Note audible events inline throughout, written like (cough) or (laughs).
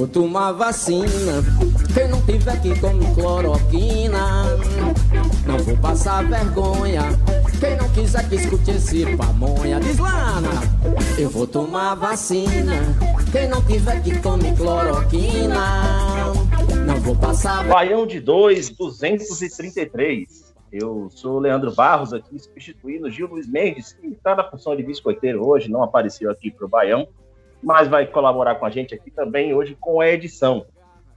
Vou tomar vacina. Quem não tiver que come cloroquina. Não vou passar vergonha. Quem não quiser que escute esse pamonha. Diz Lana. Eu vou tomar vacina. Quem não tiver que come cloroquina. Não vou passar Baião de 2, 233. Eu sou o Leandro Barros aqui, substituindo Gil Luiz Mendes, que está na função de biscoiteiro hoje, não apareceu aqui para o Baião, mas vai colaborar com a gente aqui também hoje com a edição.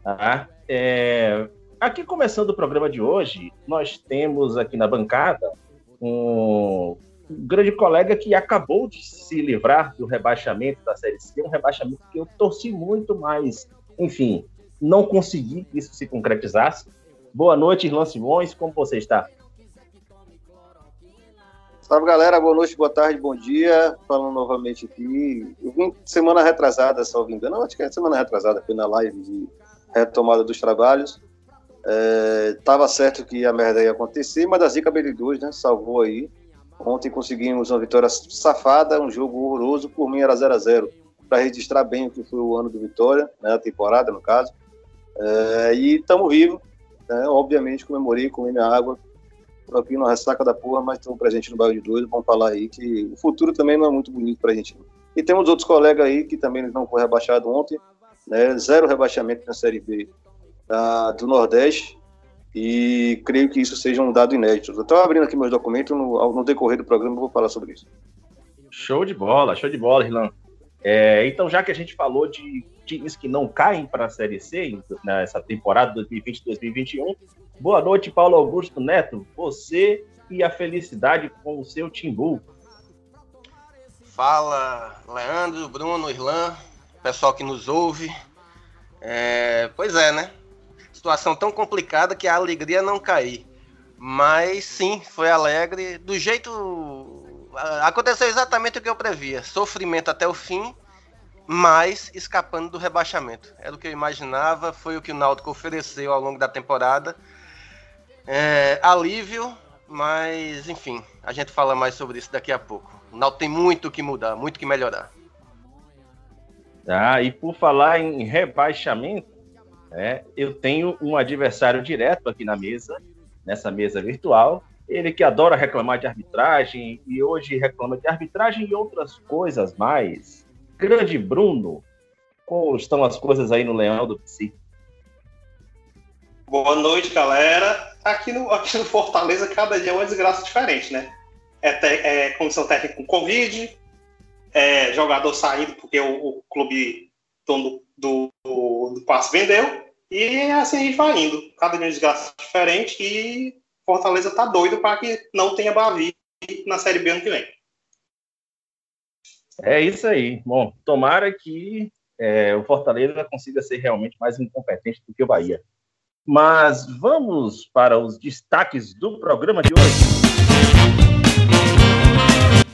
Tá? É, Aqui começando o programa de hoje, nós temos aqui na bancada um grande colega que acabou de se livrar do rebaixamento da Série C, um rebaixamento que eu torci muito, mas, enfim, não consegui que isso se concretizasse. Boa noite, Irlan Simões, como você está? Salve galera, boa noite, boa tarde, bom dia. Falando novamente aqui. Eu vim semana retrasada, me engano, acho que é semana retrasada, foi na live de retomada dos trabalhos. É, tava certo que a merda ia acontecer, mas a Zica BD2, né, salvou aí. Ontem conseguimos uma vitória safada, um jogo horroroso, por mim era 0 a 0 para registrar bem o que foi o ano do Vitória, né, a temporada no caso. É, e estamos vivos, né, obviamente comemorei, comi minha água, aqui na ressaca da porra, mas estamos presente no bairro de dois, vamos falar aí que o futuro também não é muito bonito pra gente. E temos outros colegas aí que também não foi rebaixado ontem, né, zero rebaixamento na Série B da, do Nordeste, e creio que isso seja um dado inédito. Eu estou abrindo aqui meus documentos, no, no decorrer do programa vou falar sobre isso. Show de bola, show de bola, Irlan. É, então, já que a gente falou de times que não caem para a Série C nessa temporada 2020-2021, boa noite, Paulo Augusto Neto. Você e a felicidade com o seu Timbu. Fala, Leandro, Bruno, Irlan, pessoal que nos ouve. É, pois é, né? Situação tão complicada que a alegria não cair. Mas sim, foi alegre. Do jeito. Aconteceu exatamente o que eu previa: sofrimento até o fim, mas escapando do rebaixamento. Era o que eu imaginava, foi o que o Náutico ofereceu ao longo da temporada. É, alívio, mas enfim, a gente fala mais sobre isso daqui a pouco. O Náutico tem muito que mudar, muito que melhorar. Ah, e por falar em rebaixamento, é, eu tenho um adversário direto aqui na mesa, nessa mesa virtual. Ele que adora reclamar de arbitragem e hoje reclama de arbitragem e outras coisas mais. Grande Bruno, como estão as coisas aí no Leão do Psi? Boa noite, galera. Aqui no, aqui no Fortaleza, cada dia é uma desgraça diferente, né? É, te, é comissão técnica com Covid, é jogador saindo porque o, o clube dono do, do, do passe vendeu, e assim a gente vai indo. Cada dia é uma desgraça diferente e Fortaleza tá doido para que não tenha Bavi na Série B ano que vem. É isso aí. Bom, tomara que é, o Fortaleza consiga ser realmente mais incompetente do que o Bahia. Mas vamos para os destaques do programa de hoje.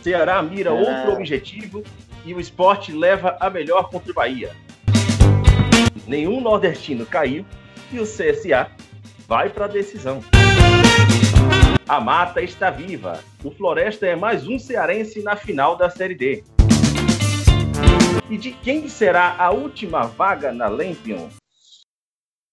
Ceará mira outro objetivo e o esporte leva a melhor contra o Bahia. Nenhum nordestino caiu e o CSA vai para a decisão. A mata está viva. O Floresta é mais um cearense na final da Série D. E de quem será a última vaga na Lampion?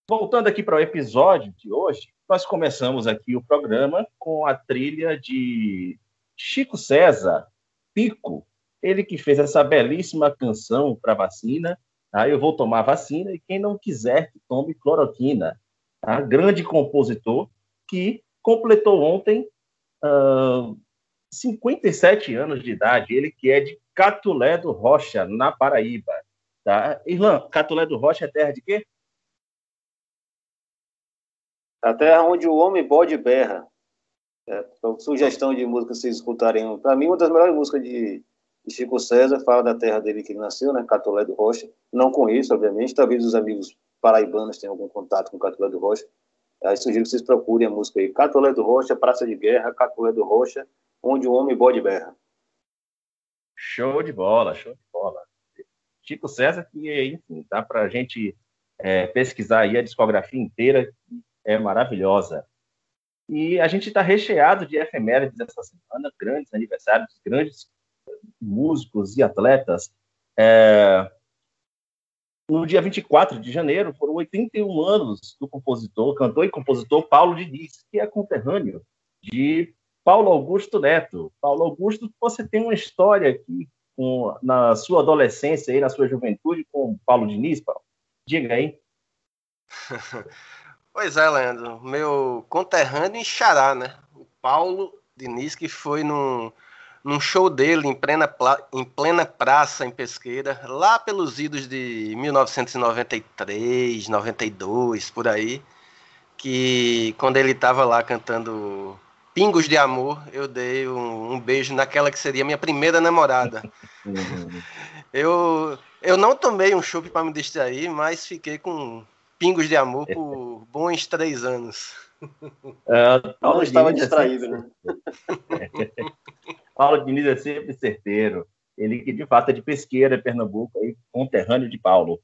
Voltando aqui para o episódio de hoje, nós começamos aqui o programa com a trilha de Chico César, Pico, ele que fez essa belíssima canção para vacina. Tá? Eu vou tomar vacina e quem não quiser tome cloroquina. Tá? Grande compositor que completou ontem uh, 57 anos de idade. Ele que é de Catulé do Rocha, na Paraíba. Tá? Irlan, Catulé do Rocha é terra de quê? A terra onde o homem bode berra. Então, sugestão de música vocês escutarem. Para mim, uma das melhores músicas de, de, Chico César fala da terra dele que ele nasceu, né? Catolé do Rocha. Não conheço, obviamente. Talvez os amigos paraibanos tenham algum contato com Catolé do Rocha. Aí sugiro que vocês procurem a música aí. Catolé do Rocha, Praça de Guerra, Catolé do Rocha, onde o homem bode berra. Show de bola, show de bola. Chico César, que enfim, dá para a gente é, pesquisar aí a discografia inteira, é maravilhosa. E a gente está recheado de efemérides essa semana, grandes aniversários, grandes músicos e atletas. É... No dia 24 de janeiro, foram 81 anos do compositor, cantor e compositor Paulo Diniz, que é conterrâneo de Paulo Augusto Neto. Paulo Augusto, você tem uma história aqui com, na sua adolescência, e na sua juventude, com Paulo Diniz, Paulo? Diga aí. (laughs) Pois é, Leandro. Meu conterrâneo em Xará, né? O Paulo Diniz, que foi num, num show dele em plena, em plena praça em Pesqueira, lá pelos idos de 1993, 92, por aí, que quando ele estava lá cantando Pingos de Amor, eu dei um, um beijo naquela que seria minha primeira namorada. (laughs) eu, eu não tomei um chopp para me distrair, mas fiquei com Pingos de Amor por bons três anos. (laughs) É, Paulo estava distraído, né? (laughs) Paulo Diniz é sempre certeiro. Ele que de fato é de Pesqueira, Pernambuco, aí, conterrâneo de Paulo.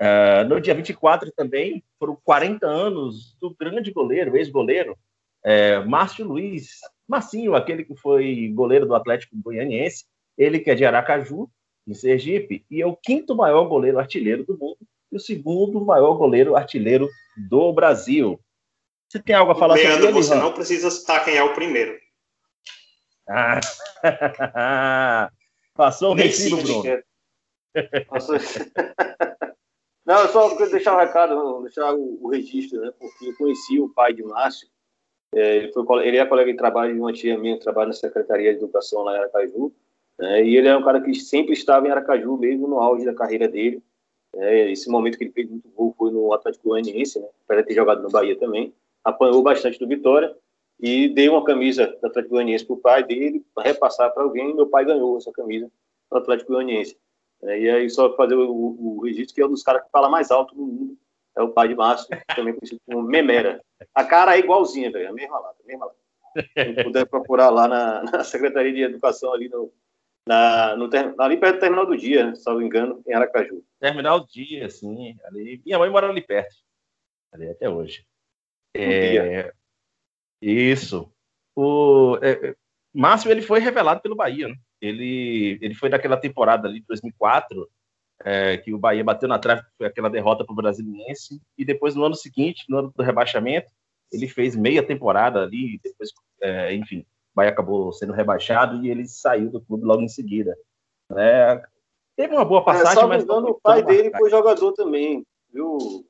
Uh, no dia 24 também foram 40 anos do grande goleiro, ex-goleiro, é, Márcio Luiz, Marcinho, aquele que foi goleiro do Atlético Goianiense, ele que é de Aracaju, em Sergipe, e é o quinto maior goleiro artilheiro do mundo e o segundo maior goleiro artilheiro do Brasil. Você tem algo a falar Leandro, sobre ele? Você não precisa citar quem é o primeiro. Ah. (laughs) Passou o recibo, Bruno. Passou... (laughs) não, só deixar o um recado, deixar o, o, registro, né? Porque eu conheci o pai de Márcio. É, ele, foi, ele é colega de trabalho de uma tia minha, trabalha na Secretaria de Educação lá em Aracaju. Né? E ele é um cara que sempre estava em Aracaju, mesmo no auge da carreira dele. É, esse momento que ele fez muito gol foi no Atlético Goianiense, né? De ter jogado no Bahia também. Apanhou bastante do Vitória e dei uma camisa do Atlético Goianiense para o pai dele, para repassar para alguém, e meu pai ganhou essa camisa do Atlético Goianiense. É, e aí, só fazer o, o, o, registro, que é um dos caras que fala mais alto no mundo, é o pai de Márcio, também conhecido como Memera. A cara é igualzinha, velho, a mesma lata, a mesma lata. Quem puder procurar lá na, na Secretaria de Educação, ali no, na, no, ali perto do terminal do dia, né, salvo engano, em Aracaju. Terminal do dia, sim. Ali, minha mãe mora ali perto, ali até hoje. É, isso. O é, é, Márcio ele foi revelado pelo Bahia. Né? Ele, ele foi daquela temporada ali de 2004 é, que o Bahia bateu na trave, foi aquela derrota para o Brasiliense, e depois no ano seguinte, no ano do rebaixamento, ele fez meia temporada ali, depois, é, enfim, Bahia acabou sendo rebaixado e ele saiu do clube logo em seguida. É, teve uma boa passagem, é, só mas. Engano, o pai dele foi jogador também, viu?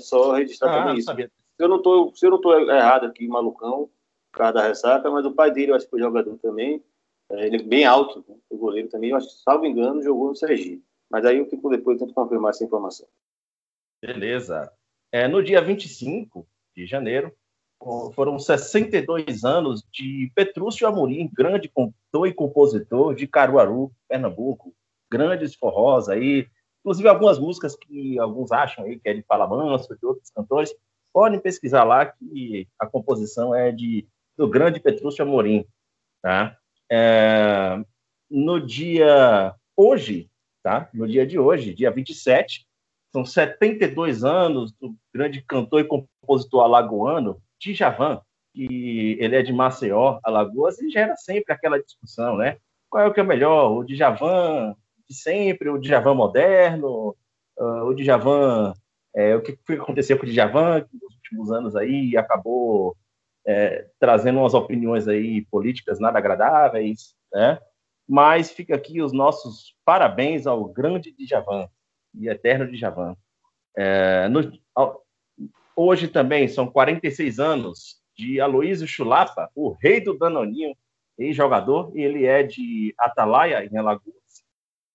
Só registrar ah, também isso. Se eu não tô, se eu não tô errado aqui, malucão, por causa da ressaca, mas o pai dele eu acho que foi jogador também. É, ele é bem alto, né? o goleiro também, eu acho, salvo engano, jogou no Sergipe. Mas aí eu fico depois tento confirmar essa informação. Beleza. É, no dia 25 de janeiro, foram 62 anos de Petrúcio Amorim, grande cantor e compositor de Caruaru, Pernambuco. Grandes forrós aí, inclusive algumas músicas que alguns acham aí que é de Manso, de outros cantores. Podem pesquisar lá que a composição é de do grande Petrúcio Amorim, tá? É, no dia hoje, tá? No dia de hoje, dia 27, são 72 anos do grande cantor e compositor alagoano Djavan, que ele é de Maceió, Alagoas, e gera sempre aquela discussão, né? Qual é o que é melhor, o Djavan de sempre, o Djavan moderno, uh, o Djavan... É, o que aconteceu com o Djavan, que nos últimos anos aí acabou é, trazendo umas opiniões aí políticas nada agradáveis, né? Mas fica aqui os nossos parabéns ao grande Djavan e eterno Djavan. É, no, Hoje também são 46 anos de Aloysio Chulapa, o rei do Danoninho, ex-jogador, ele é de Atalaia, em Alagoas.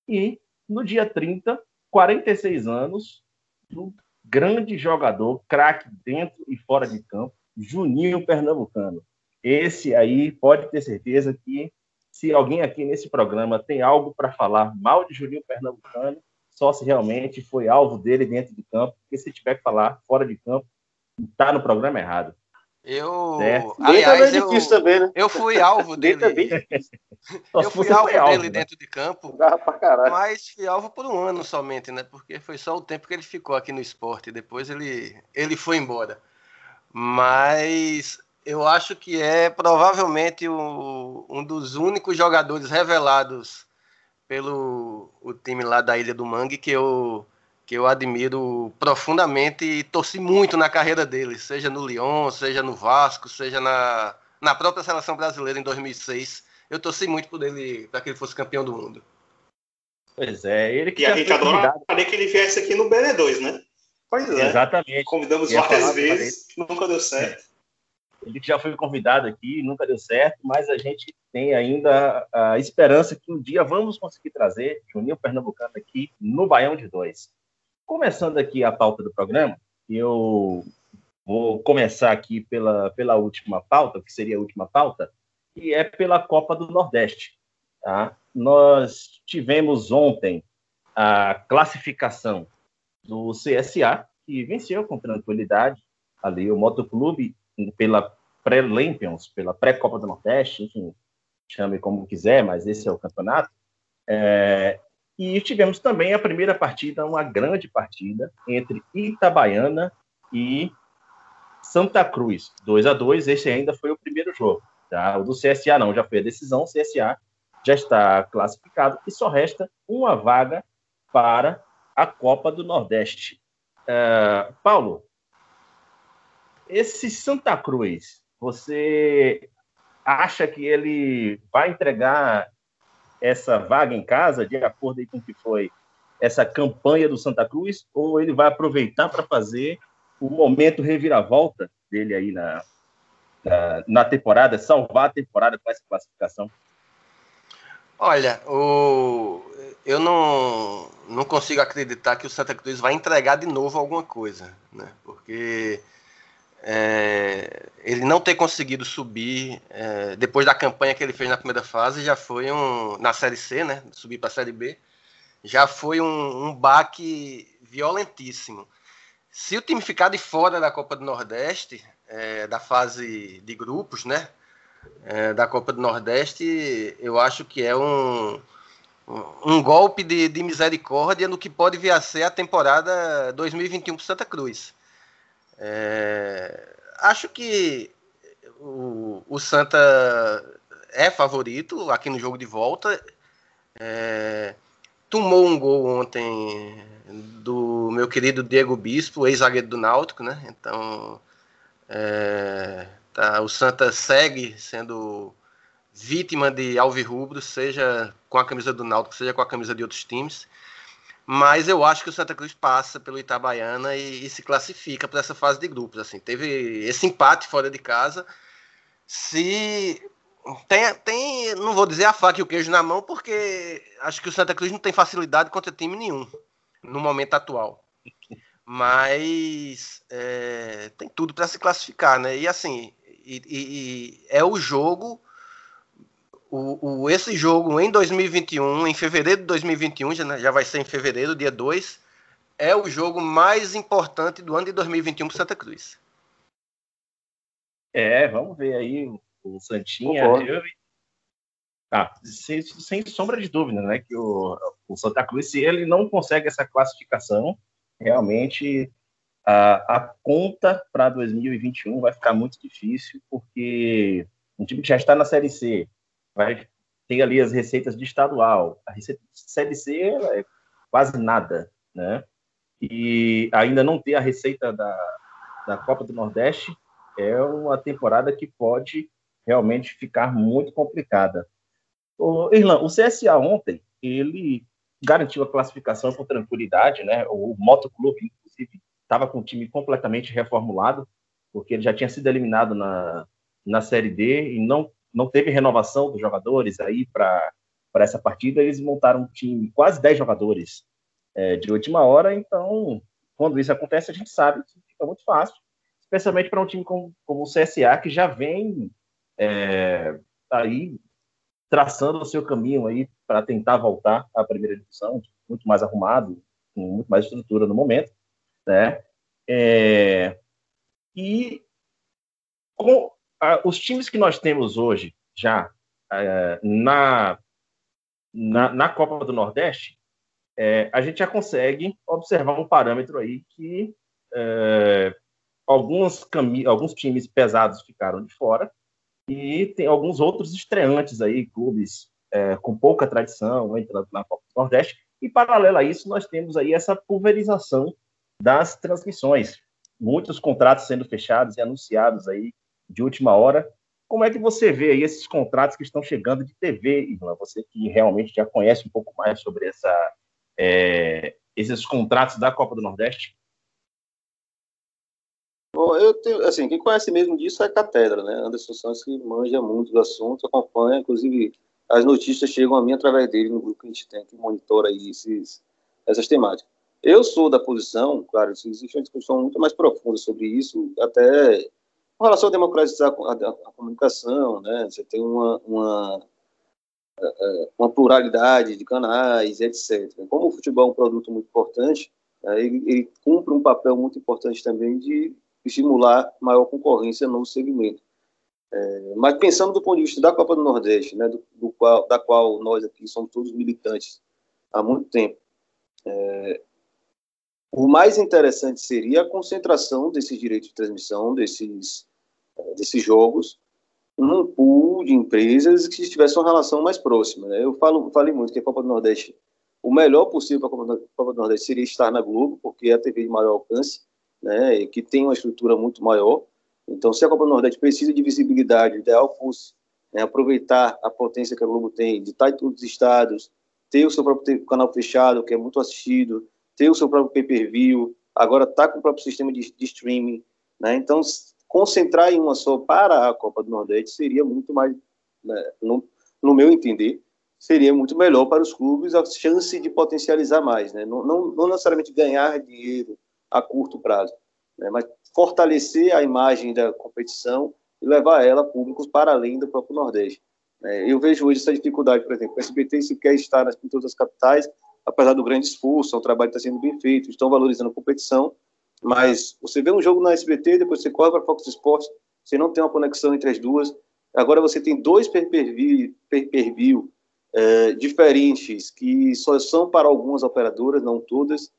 E no dia 30, 46 anos do grande jogador, craque dentro e fora de campo, Juninho Pernambucano. esse aí pode ter certeza que se alguém aqui nesse programa tem algo para falar mal de Juninho Pernambucano, só se realmente foi alvo dele dentro de campo, porque se tiver que falar fora de campo, está no programa errado. Eu, Certo. aliás, Ele eu, quis também, né? eu fui alvo (laughs) Ele dele. Eu fui alvo alvo, dele né? dentro de campo, jogava pra caralho. mas fui alvo por um ano somente, né? Porque foi só o tempo que ele ficou aqui no esporte. Depois ele, ele foi embora. Mas eu acho que é provavelmente o- um dos únicos jogadores revelados pelo o time lá da Ilha do Mangue que eu, que eu admiro profundamente e torci muito na carreira dele, seja no Lyon, seja no Vasco, seja na, na própria seleção brasileira em 2006. Eu torci muito por ele para que ele fosse campeão do mundo. Pois é, ele que E a gente adoraria que ele viesse aqui no BN2, né? Pois é. Exatamente. Convidamos Ia várias vezes, nunca deu certo. Ele que já foi convidado aqui, nunca deu certo, mas a gente tem ainda a esperança que um dia vamos conseguir trazer Juninho Pernambucano aqui no Baião de Dois. Começando aqui a pauta do programa, eu vou começar aqui pela, pela última pauta, que seria a última pauta, que é pela Copa do Nordeste. Tá? Nós tivemos ontem a classificação do CSA, que venceu com tranquilidade ali o Motoclube pela pré-Lampions, pela pré-Copa do Nordeste, enfim, chame como quiser, mas esse é o campeonato. É, e tivemos também a primeira partida, uma grande partida, entre Itabaiana e Santa Cruz. 2 a 2 esse ainda foi o primeiro jogo. Tá? O do CSA não, já foi a decisão, o CSA já está classificado e só resta uma vaga para a Copa do Nordeste. É, Paulo, esse Santa Cruz, você acha que ele vai entregar essa vaga em casa, de acordo com o que foi essa campanha do Santa Cruz, ou ele vai aproveitar para fazer o momento reviravolta dele aí na, na, na temporada, salvar a temporada com essa classificação? Olha, o... eu não, não consigo acreditar que o Santa Cruz vai entregar de novo alguma coisa, né? Porque é, ele não ter conseguido subir é, depois da campanha que ele fez na primeira fase já foi um na série C, né? Subir para a série B já foi um, um baque violentíssimo. Se o time ficar de fora da Copa do Nordeste, é, da fase de grupos, né? é, da Copa do Nordeste, eu acho que é um, um golpe de, de misericórdia no que pode vir a ser a temporada 2021 para Santa Cruz. É, acho que o, o Santa é favorito aqui no jogo de volta. É, tomou um gol ontem do meu querido Diego Bispo, ex-zagueiro do Náutico, né? Então, é, tá, o Santa segue sendo vítima de alvirrubro, seja com a camisa do Náutico, seja com a camisa de outros times. Mas eu acho que o Santa Cruz passa pelo Itabaiana e, e se classifica para essa fase de grupos. Assim, teve esse empate fora de casa. Se tem, tem, não vou dizer a faca e o queijo na mão, porque acho que o Santa Cruz não tem facilidade contra time nenhum no momento atual. Mas é, tem tudo para se classificar, né? E assim, e, e, e é o jogo, o, o, esse jogo em 2021, em fevereiro de 2021, já, já vai ser em fevereiro, dia 2, é o jogo mais importante do ano de 2021 para Santa Cruz. É, vamos ver aí o, o Santinha. Eu, ah, sem, sem sombra de dúvida, né? Que o, o Santa Cruz, se ele não consegue essa classificação, realmente a, a conta para 2021 vai ficar muito difícil, porque um time que já está na Série C vai ter ali as receitas de estadual. A receita de Série C ela é quase nada, né? E ainda não ter a receita da, da Copa do Nordeste é uma temporada que pode realmente ficar muito complicada. O Irlan, o CSA ontem, ele garantiu a classificação com tranquilidade, né? O Motoclube, inclusive, estava com o time completamente reformulado, porque ele já tinha sido eliminado na, na Série D e não, não teve renovação dos jogadores aí para essa partida. Eles montaram um time, quase 10 jogadores é, de última hora, então, quando isso acontece, a gente sabe que fica muito fácil, especialmente para um time como, como o CSA, que já vem é, aí traçando o seu caminho aí para tentar voltar à primeira divisão, muito mais arrumado, com muito mais estrutura no momento, né? É, e a, os times que nós temos hoje já é, na, na, na, Copa do Nordeste, é, a gente já consegue observar um parâmetro aí que é, alguns, alguns times pesados ficaram de fora e tem alguns outros estreantes aí, clubes com pouca tradição entrando na Copa do Nordeste. E paralelo a isso, nós temos aí essa pulverização das transmissões. Muitos contratos sendo fechados e anunciados aí de última hora. Como é que você vê aí esses contratos que estão chegando de TV, Irlan? Você que realmente já conhece um pouco mais sobre essa, é, esses contratos da Copa do Nordeste? Bom, eu tenho, assim, quem conhece mesmo disso é a Catedra, né? Anderson Santos que manja muito do assunto, acompanha, inclusive as notícias chegam a mim através dele no grupo que a gente tem, que monitora aí esses, essas temáticas. Eu sou da posição, claro, existe uma discussão muito mais profunda sobre isso, até com relação a democratizar a, a, a comunicação, né? Você tem uma, uma, uma pluralidade de canais, etc. Como o futebol é um produto muito importante, ele, ele cumpre um papel muito importante também de estimular maior concorrência no segmento. É, mas pensando do ponto de vista da Copa do Nordeste, né, do, do qual, da qual nós aqui somos todos militantes há muito tempo, é, o mais interessante seria a concentração desses direitos de transmissão, desses, é, desses jogos, num pool de empresas que tivessem uma relação mais próxima. Né? Eu falo, falei muito que a Copa do Nordeste, o melhor possível para a Copa do Nordeste seria estar na Globo, porque é a TV de maior alcance, né, que tem uma estrutura muito maior. Então, se a Copa do Nordeste precisa de visibilidade, o ideal fosse né, aproveitar a potência que a Globo tem, de estar em todos os estados, ter o seu próprio canal fechado, que é muito assistido, ter o seu próprio pay-per-view, agora está com o próprio sistema de, de streaming. Né? Então, concentrar em uma só para a Copa do Nordeste seria muito mais, né, no, no, meu entender, seria muito melhor para os clubes a chance de potencializar mais. Né? Não, não, não necessariamente ganhar dinheiro a curto prazo, né? mas fortalecer a imagem da competição e levar ela a públicos para além do próprio Nordeste. É, eu vejo hoje essa dificuldade, por exemplo, o SBT sequer está nas, em todas as capitais, apesar do grande esforço, o trabalho está sendo bem feito, estão valorizando a competição, mas você vê um jogo na SBT, depois você corre para Fox Sports, você não tem uma conexão entre as duas, agora você tem dois pay-per-view, pay -per é, diferentes, que só são para algumas operadoras, não todas,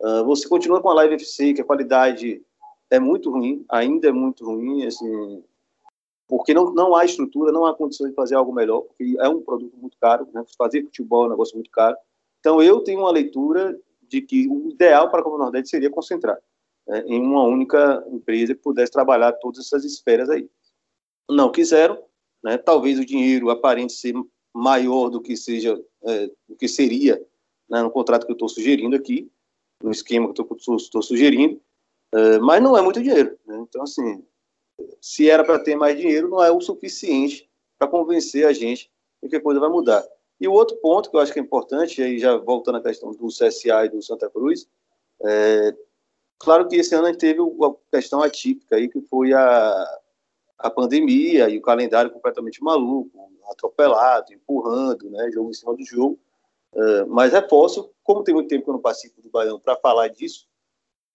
Uh, você continua com a Live FC, que a qualidade é muito ruim, ainda é muito ruim, assim, porque não, não há estrutura, não há condição de fazer algo melhor, porque é um produto muito caro, né? fazer futebol é um negócio muito caro. Então, eu tenho uma leitura de que o ideal para a Copa Nordeste seria concentrar né, em uma única empresa que pudesse trabalhar todas essas esferas aí. Não quiseram, né? talvez o dinheiro aparente ser maior do que seja, é, do que seria né, no contrato que eu estou sugerindo aqui, no esquema que eu estou sugerindo, é, mas não é muito dinheiro. Né? Então, assim, se era para ter mais dinheiro, não é o suficiente para convencer a gente de que a coisa vai mudar. E o outro ponto que eu acho que é importante, aí já voltando à questão do CSA e do Santa Cruz, é, claro que esse ano a gente teve uma questão atípica aí, que foi a, a pandemia e o calendário completamente maluco, atropelado, empurrando, né, jogo em cima do jogo. Uh, mas reforço, como tem muito tempo que eu não participo do Baião para falar disso,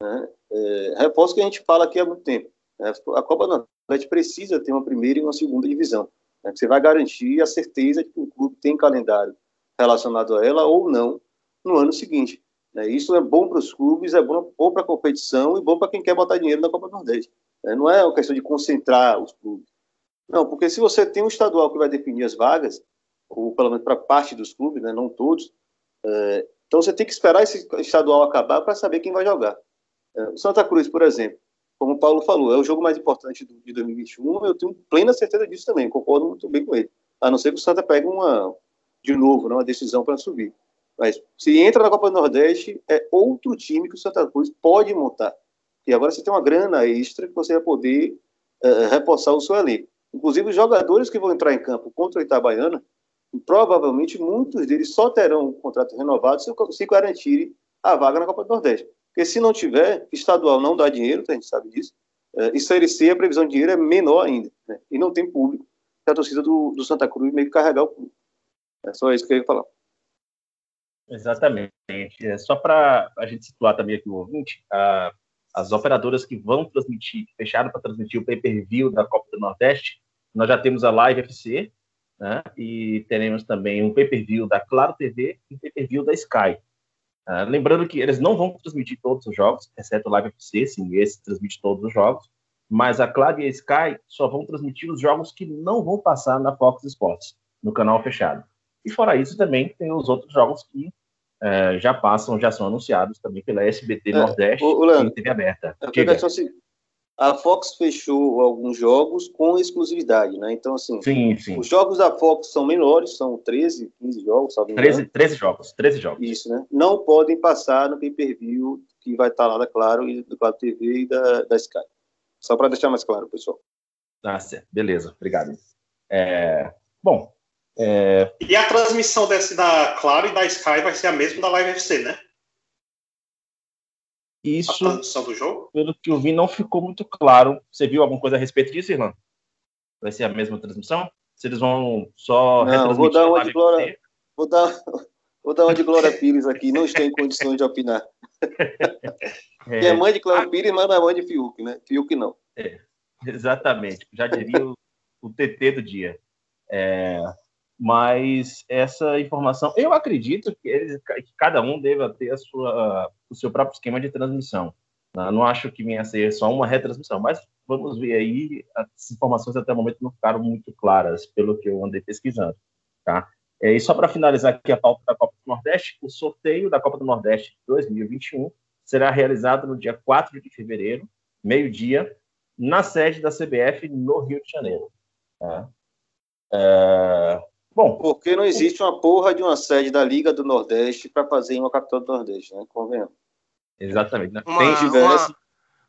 né, é, reforço que a gente fala aqui há muito tempo. Né, a Copa do Nordeste precisa ter uma primeira e uma segunda divisão. Né, você vai garantir a certeza de que o clube tem calendário relacionado a ela ou não no ano seguinte. Né, isso é bom para os clubes, é bom, bom para a competição e bom para quem quer botar dinheiro na Copa do Nordeste. Né, não é uma questão de concentrar os clubes. Não, porque se você tem um estadual que vai definir as vagas, ou pelo menos para parte dos clubes, né, não todos. É, então você tem que esperar esse estadual acabar para saber quem vai jogar. É, Santa Cruz, por exemplo, como o Paulo falou, é o jogo mais importante do, de 2021, eu tenho plena certeza disso também, concordo muito bem com ele. A não ser que o Santa pegue uma, de novo, né, uma decisão para subir. Mas se entra na Copa do Nordeste, é outro time que o Santa Cruz pode montar. E agora você tem uma grana extra que você vai poder é, reforçar o seu elenco. Inclusive, os jogadores que vão entrar em campo contra o Itabaiana provavelmente muitos deles só terão o contrato renovado se, se garantirem a vaga na Copa do Nordeste. Porque se não tiver, estadual não dá dinheiro, a gente sabe disso, é, e Série C a previsão de dinheiro é menor ainda, né? e não tem público. a torcida do, do Santa Cruz meio que carregar o clube. É só isso que eu ia falar. Exatamente. É só para a gente situar também aqui o ouvinte, a, as operadoras que vão transmitir, fecharam para transmitir o pay-per-view da Copa do Nordeste, nós já temos a Live FC, né, e teremos também um pay-per-view da Claro TV e um pay-per-view da Sky. Uh, lembrando que eles não vão transmitir todos os jogos, exceto o Live FC, sim, esse transmite todos os jogos, mas a Claro e a Sky só vão transmitir os jogos que não vão passar na Fox Sports, no canal fechado. E fora isso, também tem os outros jogos que uh, já passam, já são anunciados também pela SBT é, Nordeste o, o e TV aberta. É assim, a Fox fechou alguns jogos com exclusividade, né? Então, assim, sim, sim. os jogos da Fox são menores, são 13, 15 jogos, sabe? 13, 13 jogos, 13 jogos. Isso, né? Não podem passar no pay-per-view que vai estar lá da Claro, e do Claro TV e da, da Sky. Só para deixar mais claro, pessoal. Ah, certo. Beleza, obrigado. É... Bom. É... E a transmissão desse da Claro e da Sky vai ser a mesma da Live FC, né? Isso, a do jogo? pelo que eu vi, não ficou muito claro. Você viu alguma coisa a respeito disso, Irlan? Vai ser a mesma transmissão? Se eles vão só não, vou dar uma de Glória, vou dar, (laughs) vou dar uma de Glória Pires aqui. Não estou em condições de opinar. (laughs) é, é mãe de Glória Pires, mas não é mãe de Fiuk, né? Fiuk não. É, exatamente. Já diria o, o TT do dia. É, mas essa informação, eu acredito que, eles, que cada um deva ter a sua, o seu próprio esquema de transmissão. Né? Não acho que venha a ser só uma retransmissão, mas vamos ver aí, as informações até o momento não ficaram muito claras, pelo que eu andei pesquisando. Tá? É, e só para finalizar aqui a pauta da Copa do Nordeste, o sorteio da Copa do Nordeste 2021 será realizado no dia 4 de fevereiro, meio-dia, na sede da CBF no Rio de Janeiro. Tá? É, Bom, porque não existe uma porra de uma sede da Liga do Nordeste para fazer em uma capital do Nordeste, né? Convenhamos. Exatamente. Né? Uma, Tem tivesse,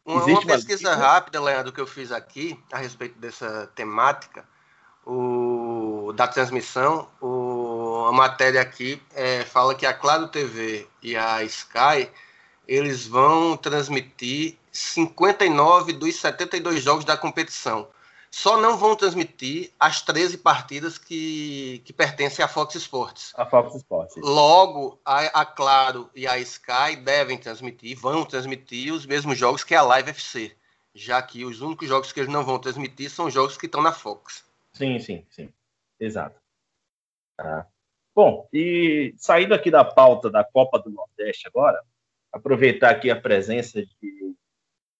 uma, uma, uma pesquisa uma... rápida, Leandro, que eu fiz aqui a respeito dessa temática o, da transmissão, o, a matéria aqui é, fala que a Claro TV e a Sky eles vão transmitir 59 dos 72 jogos da competição só não vão transmitir as 13 partidas que, que pertencem à Fox Sports. A Fox Sports. Logo, a, a, Claro e a Sky devem transmitir, vão transmitir os mesmos jogos que a Live FC, já que os únicos jogos que eles não vão transmitir são jogos que estão na Fox. Sim, sim, sim. Exato. Ah. Bom, e saindo aqui da pauta da Copa do Nordeste agora, aproveitar aqui a presença de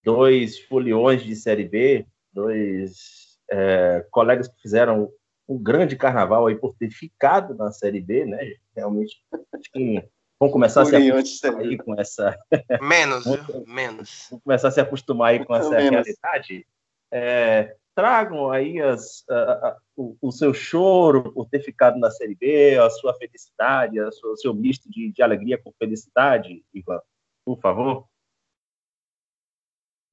dois foliões de Série B, dois é, colegas que fizeram um grande carnaval aí por ter ficado na Série B, né? Realmente acho que vão começar a se acostumar aí com essa. (laughs) Menos, menos. Vão começar a se acostumar aí com essa menos. realidade. É, tragam aí as, a, a, o, o, seu choro por ter ficado na Série B, a sua felicidade, a sua, o seu misto de, de alegria com felicidade, Ivan, por favor.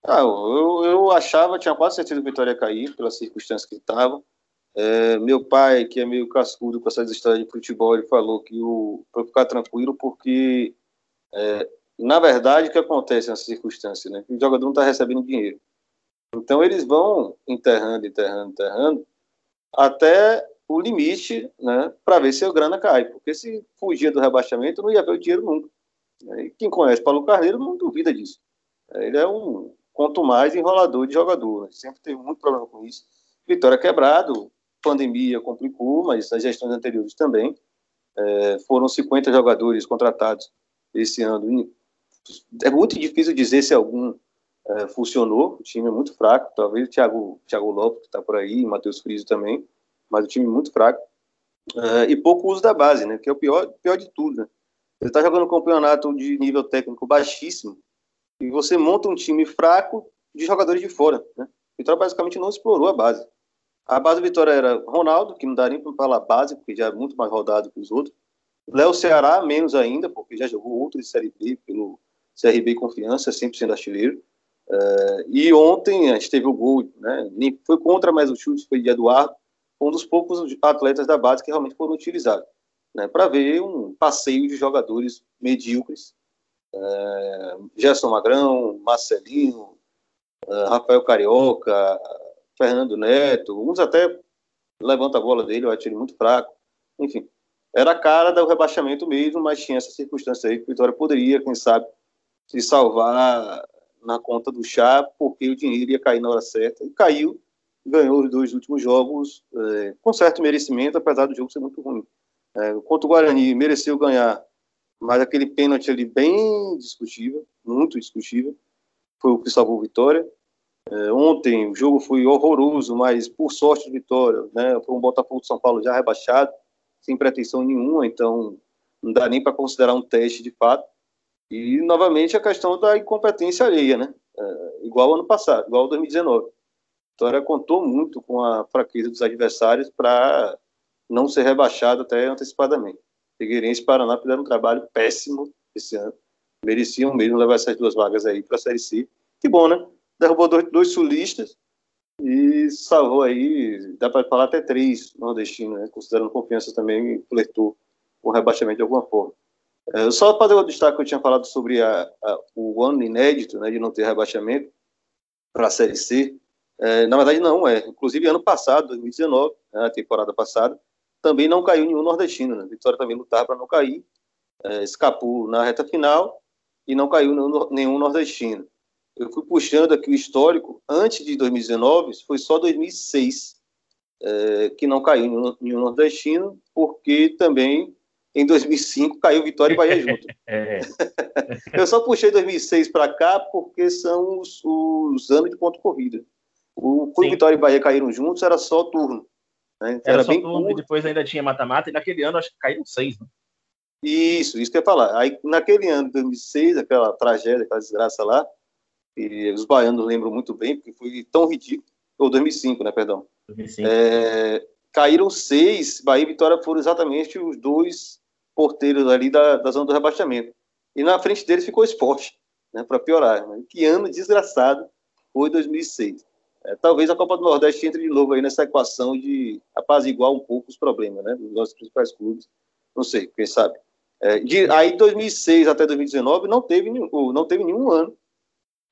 Ah, eu, eu achava, tinha quase certeza que o Vitória ia cair, pelas circunstâncias que estava. É, meu pai, que é meio cascudo com essas histórias de futebol, ele falou que para ficar tranquilo, porque é, na verdade o que acontece nessa circunstância, né? O jogador não está recebendo dinheiro. Então eles vão enterrando, enterrando, enterrando, até o limite, né? Para ver se a grana cai. Porque se fugir do rebaixamento, não ia ver o dinheiro nunca. E quem conhece Paulo Carneiro não duvida disso. Ele é um quanto mais enrolador de jogador. Né? Sempre teve muito problema com isso. Vitória quebrado, pandemia complicou, mas as gestões anteriores também. É, foram 50 jogadores contratados esse ano. É muito difícil dizer se algum é, funcionou. O time é muito fraco. Talvez o Thiago, Thiago Lopes, que está por aí, Matheus Friso também, mas o time é muito fraco. É, e pouco uso da base, né? Que é o pior, pior de tudo. Né? Ele está jogando um campeonato de nível técnico baixíssimo e você monta um time fraco de jogadores de fora. Né? Vitória basicamente não explorou a base. A base do Vitória era Ronaldo, que não dá nem para falar base, porque já é muito mais rodado que os outros. Léo Ceará, menos ainda, porque já jogou outro de Série B pelo CRB Confiança, 100% artilheiro. Uh, e ontem a gente teve o gol, né? Nem foi contra, mas o chute foi de Eduardo, um dos poucos atletas da base que realmente foram utilizados, né? Para ver um passeio de jogadores medíocres é, Gerson Magrão, Marcelino, é, Rafael Carioca, Fernando Neto, uns até levanta a bola dele, acho ele muito fraco. Enfim, era a cara do rebaixamento mesmo, mas tinha essa circunstância aí que o Vitória poderia, quem sabe, se salvar na conta do chá, porque o dinheiro ia cair na hora certa. E caiu, ganhou os dois últimos jogos é, com certo merecimento, apesar do jogo ser muito ruim. É, contra o Guarani, mereceu ganhar, mas aquele pênalti ali bem discutível, muito discutível, foi o que salvou vitória. É, ontem o jogo foi horroroso, mas por sorte de vitória, né, foi um Botafogo de São Paulo já rebaixado, sem pretensão nenhuma, então não dá nem para considerar um teste de fato. E novamente a questão da incompetência alheia, né? É, igual ano passado, igual 2019. A Vitória contou muito com a fraqueza dos adversários para não ser rebaixado até antecipadamente. Figueirense e Paraná fizeram um trabalho péssimo esse ano. Mereciam mesmo levar essas duas vagas aí para a Série C. Que bom, né? Derrubou dois, dois sulistas e salvou aí, dá para falar até três nordestinos, né? considerando confiança também, flertou com o rebaixamento de alguma forma. É, só para dar o destaque que eu tinha falado sobre a, a, o ano inédito né, de não ter rebaixamento para a Série C. É, na verdade, não é. Inclusive, ano passado, 2019, né, a temporada passada, também não caiu nenhum nordestino. Né? Vitória também lutava para não cair, é, escapou na reta final e não caiu nenhum, nenhum nordestino. Eu fui puxando aqui o histórico, antes de 2019, foi só 2006 é, que não caiu nenhum, nenhum nordestino, porque também em 2005 caiu Vitória e Bahia (laughs) junto. é. (laughs) Eu só puxei 2006 para cá porque são os, os, anos de ponto corrida. O, quando Vitória e Bahia caíram juntos, era só turno. Né? Era, era bem turno curto. e depois ainda tinha mata-mata, e naquele ano acho que caíram seis. Né? Isso, isso que eu ia falar. Aí, naquele ano, 2006, aquela tragédia, aquela desgraça lá, e os baianos lembram muito bem, porque foi tão ridículo, ou 2005, né, perdão. 2005. É, caíram seis, Bahia e Vitória foram exatamente os dois porteiros ali da, da zona do rebaixamento. E na frente deles ficou o esporte, né, para piorar. Né? Que ano desgraçado foi 2006. É, talvez a Copa do Nordeste entre de novo aí nessa equação de apaziguar um pouco os problemas né, dos nossos principais clubes. Não sei, quem sabe. É, de, aí 2006 até 2019 não teve, não teve nenhum ano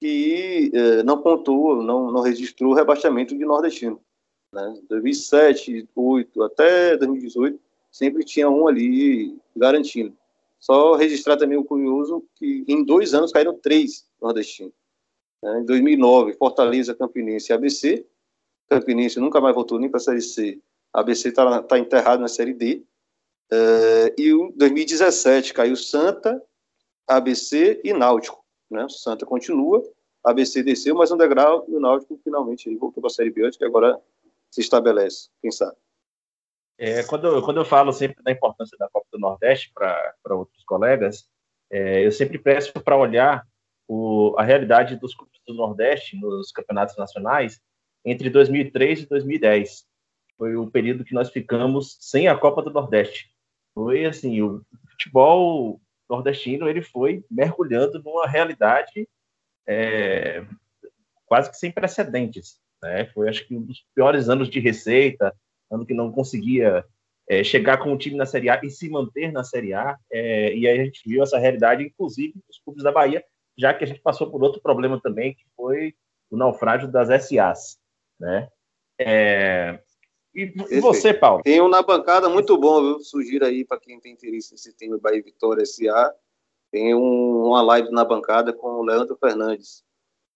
que é, não pontuou, não, não registrou rebaixamento de nordestino. Né? 2007, 2008 até 2018 sempre tinha um ali garantindo. Só registrar também o curioso que em dois anos caíram três nordestinos. Né? Em 2009, Fortaleza, Campinense e ABC. Campinense nunca mais voltou nem para a Série C. ABC está tá enterrado na Série D. Uh, e em 2017 caiu Santa, ABC e Náutico. Né? Santa continua, ABC desceu mais um degrau e o Náutico finalmente voltou para a Série B, que agora se estabelece, quem sabe. É, quando, quando eu falo sempre da importância da Copa do Nordeste para outros colegas, é, eu sempre peço para olhar o, a realidade dos clubes do Nordeste nos campeonatos nacionais entre 2003 e 2010. Foi o período que nós ficamos sem a Copa do Nordeste. Foi assim, o futebol nordestino ele foi mergulhando numa realidade é, quase que sem precedentes. Né? Foi, acho que, um dos piores anos de receita, ano que não conseguia é, chegar com o time na Série A e se manter na Série A. É, e aí a gente viu essa realidade, inclusive, nos clubes da Bahia, já que a gente passou por outro problema também, que foi o naufrágio das SAs. Né? É... E, e você, Paulo? Tem um na bancada muito bom, viu? Sugiro aí para quem tem interesse nesse time Bahia Vitória SA. Tem um, uma live na bancada com o Leandro Fernandes,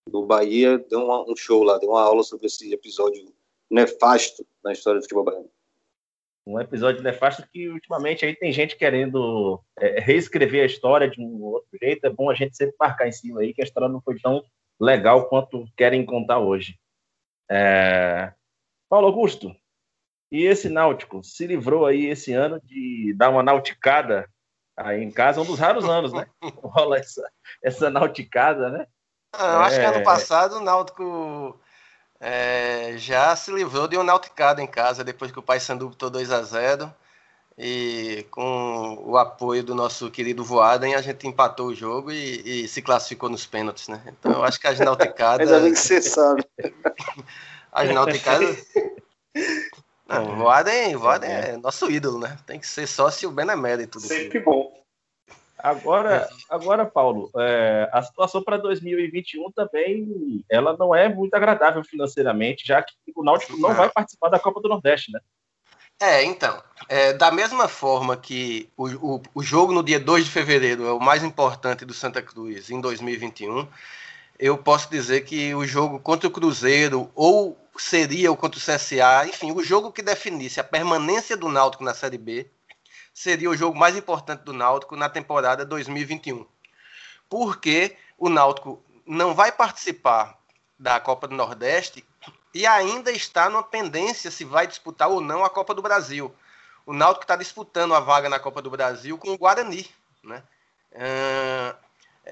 do Bahia. Deu uma, um show lá, deu uma aula sobre esse episódio nefasto na história do futebol baiano. Um episódio nefasto que ultimamente aí tem gente querendo é, reescrever a história de um outro jeito. É bom a gente sempre marcar em cima aí que a história não foi tão legal quanto querem contar hoje. É... Paulo Augusto, e esse Náutico se livrou aí esse ano de dar uma nauticada aí em casa, um dos raros anos, né? (laughs) Rola essa, essa nauticada, né? Ah, eu acho que ano é. passado o Náutico é, já se livrou de um nauticado em casa depois que o Paysandu botou 2 a 0 e com o apoio do nosso querido Voaden, a gente empatou o jogo e, e se classificou nos pênaltis, né? Então eu acho que as nauticadas... Ainda bem que você sabe. (laughs) as nauticadas... (laughs) Não, o Voaden, Voaden é nosso ídolo, né? Tem que ser sócio benemérito. Sempre bom. Agora, agora Paulo, é, a situação para 2021 também ela não é muito agradável financeiramente, já que o Náutico não vai participar da Copa do Nordeste, né? É, então, é, da mesma forma que o, o, o, jogo no dia 2 de fevereiro é o mais importante do Santa Cruz em 2021, eu posso dizer que o jogo contra o Cruzeiro, ou seria o contra o CSA, enfim, o jogo que definisse a permanência do Náutico na Série B, seria o jogo mais importante do Náutico na temporada 2021. Porque o Náutico não vai participar da Copa do Nordeste e ainda está numa pendência se vai disputar ou não a Copa do Brasil. O Náutico está disputando a vaga na Copa do Brasil com o Guarani, né? Uh,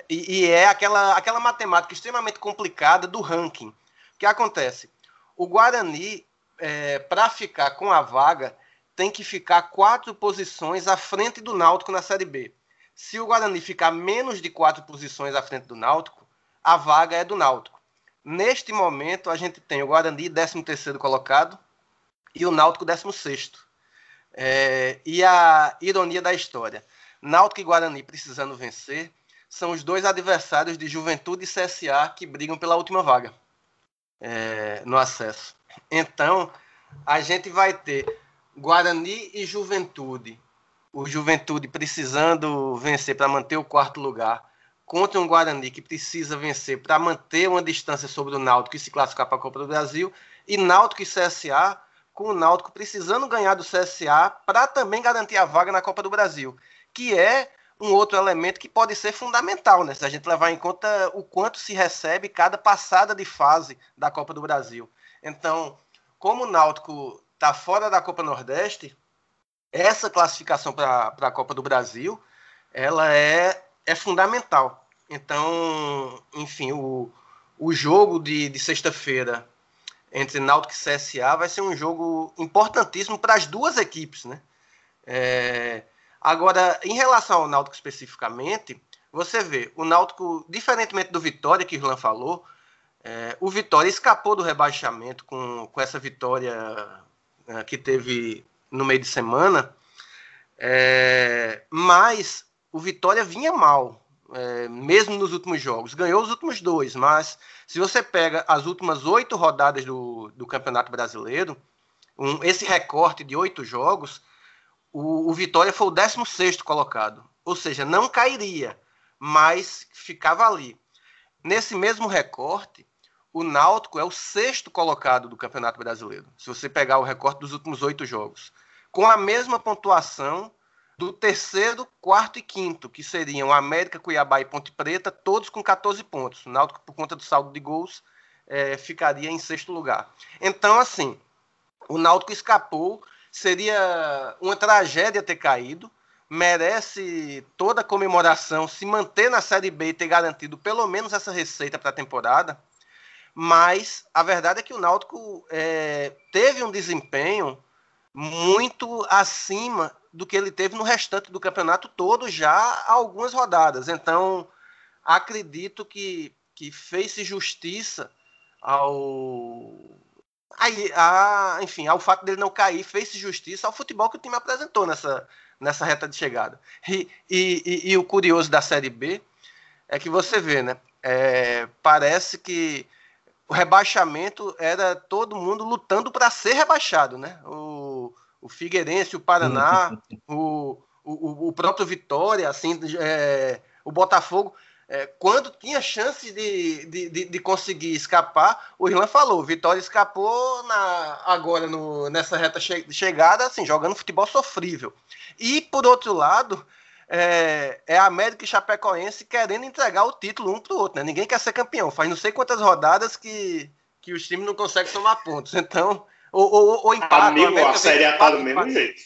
e, e, é aquela, aquela matemática extremamente complicada do ranking. O que acontece? O Guarani, é, para ficar com a vaga, tem que ficar quatro posições à frente do Náutico na Série B. Se o Guarani ficar menos de quatro posições à frente do Náutico, a vaga é do Náutico. Neste momento, a gente tem o Guarani 13º colocado e o Náutico 16º. É, e a ironia da história, Náutico e Guarani precisando vencer, são os dois adversários de Juventude e CSA que brigam pela última vaga é, no acesso. Então, a gente vai ter Guarani e Juventude. O Juventude precisando vencer para manter o quarto lugar contra um Guarani que precisa vencer para manter uma distância sobre o Náutico e se classificar para a Copa do Brasil, e Náutico e CSA, com o Náutico precisando ganhar do CSA para também garantir a vaga na Copa do Brasil, que é um outro elemento que pode ser fundamental, né? Se a gente levar em conta o quanto se recebe cada passada de fase da Copa do Brasil. Então, como o Náutico está fora da Copa Nordeste, essa classificação para a Copa do Brasil, ela é, é fundamental. Então, enfim, o, o jogo de, de sexta-feira entre Náutico e CSA vai ser um jogo importantíssimo para as duas equipes, né? É, agora, em relação ao Náutico especificamente, você vê, o Náutico, diferentemente do Vitória, que o Irlan falou, é, o Vitória escapou do rebaixamento com, com essa vitória que teve no meio de semana, é, mas o Vitória vinha mal é, mesmo nos últimos jogos. Ganhou os últimos dois, mas se você pega as últimas oito rodadas do, do Campeonato Brasileiro, um, esse recorte de oito jogos, o, o Vitória foi o 16 colocado. Ou seja, não cairia, mas ficava ali. Nesse mesmo recorte, o Náutico é o sexto colocado do Campeonato Brasileiro. Se você pegar o recorte dos últimos oito jogos. Com a mesma pontuação do terceiro, quarto e quinto, que seriam América, Cuiabá e Ponte Preta, todos com 14 pontos. O Náutico, por conta do saldo de gols, é, ficaria em sexto lugar. Então, assim, o Náutico escapou, seria uma tragédia ter caído, merece toda a comemoração, se manter na Série B e ter garantido pelo menos essa receita para a temporada, mas a verdade é que o Náutico é, teve um desempenho muito acima do que ele teve no restante do campeonato todo já há algumas rodadas. Então, acredito que, que fez-se justiça ao. Aí, a, enfim, ao fato dele não cair, fez-se justiça ao futebol que o time apresentou nessa, nessa reta de chegada. E, e, e, e o curioso da Série B é que você vê, né? É, parece que o rebaixamento era todo mundo lutando para ser rebaixado, né? O, o Figueirense, o Paraná, (laughs) o, o, o próprio Vitória, assim, é, o Botafogo, é, quando tinha chance de, de, de, conseguir escapar, o Irlan falou, Vitória escapou na, agora no, nessa reta che, chegada, assim, jogando futebol sofrível. E, por outro lado, é, é a América e Chapecoense querendo entregar o título um para o outro, né? Ninguém quer ser campeão, faz não sei quantas rodadas que, que os times não conseguem tomar pontos. Então, ou, ou, ou empate. Amigo, a, a Série A tá do mesmo jeito.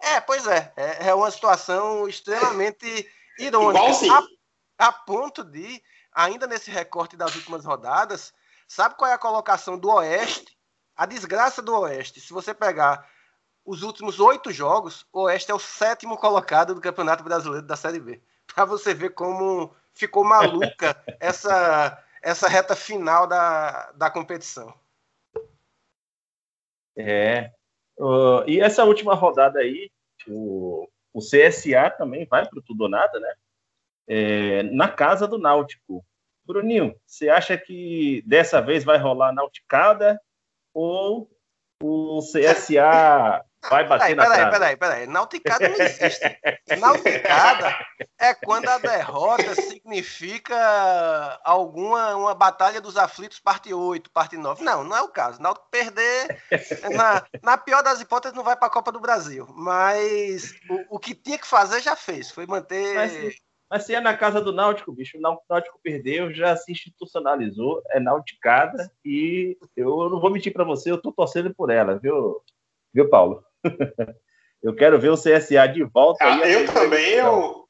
É, pois é. É, é uma situação extremamente irônica. A, a ponto de, ainda nesse recorte das últimas rodadas, sabe qual é a colocação do Oeste? A desgraça do Oeste. Se você pegar os últimos oito jogos, o Oeste é o sétimo colocado do Campeonato Brasileiro da Série B. (laughs) Para você ver como ficou maluca (laughs) essa, essa reta final da, da competição. É. Uh, e essa última rodada aí, o, o CSA também vai para tudo ou nada, né? É, na casa do Náutico. Bruninho, você acha que dessa vez vai rolar Nauticada ou o CSA vai bater Peraí, na peraí, trave. peraí, peraí. Nauticada não existe. Nauticada é quando a derrota significa alguma uma batalha dos aflitos, parte 8, parte 9. Não, não é o caso. Náutico perder, na, na pior das hipóteses, não vai para a Copa do Brasil. Mas o, o que tinha que fazer já fez. Foi manter. Mas se, mas se é na casa do Náutico, bicho, o Náutico perdeu, já se institucionalizou, é Nauticada e eu não vou mentir para você, eu tô torcendo por ela, viu, viu Paulo? Eu quero ver o CSA de volta. Ah, aí, eu também, eu.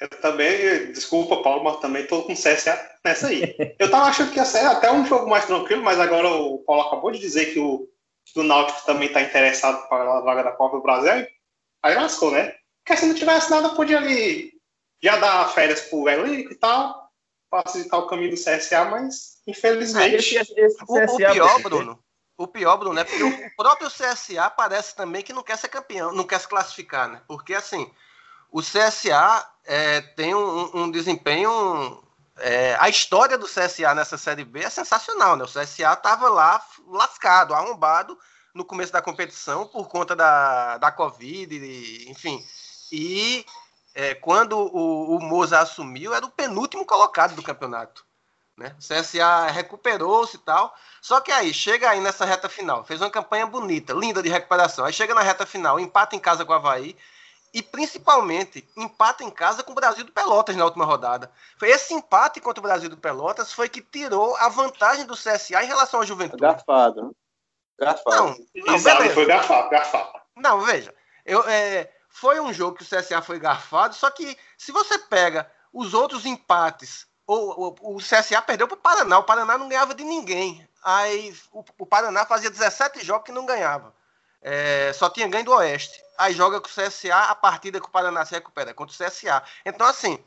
Eu também, desculpa, Paulo, mas também tô com CSA nessa aí. Eu tava achando que ia ser até um jogo mais tranquilo, mas agora o Paulo acabou de dizer que o, que o Náutico também tá interessado para a vaga da Copa do Brasil. Aí lascou, né? Porque se não tivesse nada, podia ali já dar férias pro Elico e tal, facilitar o caminho do CSA, mas infelizmente. Esse, esse O, o CSA, pior, Bruno, o pior, Bruno, é porque o próprio CSA parece também que não quer ser campeão, não quer se classificar, né? Porque assim, o CSA é, tem um, um desempenho. é, a história do CSA nessa Série B é sensacional, né? O CSA estava lá lascado, arrombado no começo da competição por conta da, da Covid, e, enfim. E é, quando o, o Moza assumiu, era o penúltimo colocado do campeonato. Né? O CSA recuperou-se e tal. Só que aí, chega aí nessa reta final, fez uma campanha bonita, linda de recuperação. Aí chega na reta final, empata em casa com o Havaí e principalmente empata em casa com o Brasil do Pelotas na última rodada. Foi esse empate contra o Brasil do Pelotas foi que tirou a vantagem do CSA em relação à Juventude. Garfado, né? Garfado. Não, não, Exato, foi garfado, garfado. Não, veja, eu, é, foi um jogo que o CSA foi garfado, só que se você pega os outros empates, o, CSA perdeu para o Paraná, o Paraná não ganhava de ninguém. Aí o, o Paraná fazia 17 jogos que não ganhava. É, só tinha ganho do Oeste. Aí joga com o CSA, a partida que o Paraná se recupera é contra o CSA. Então, assim,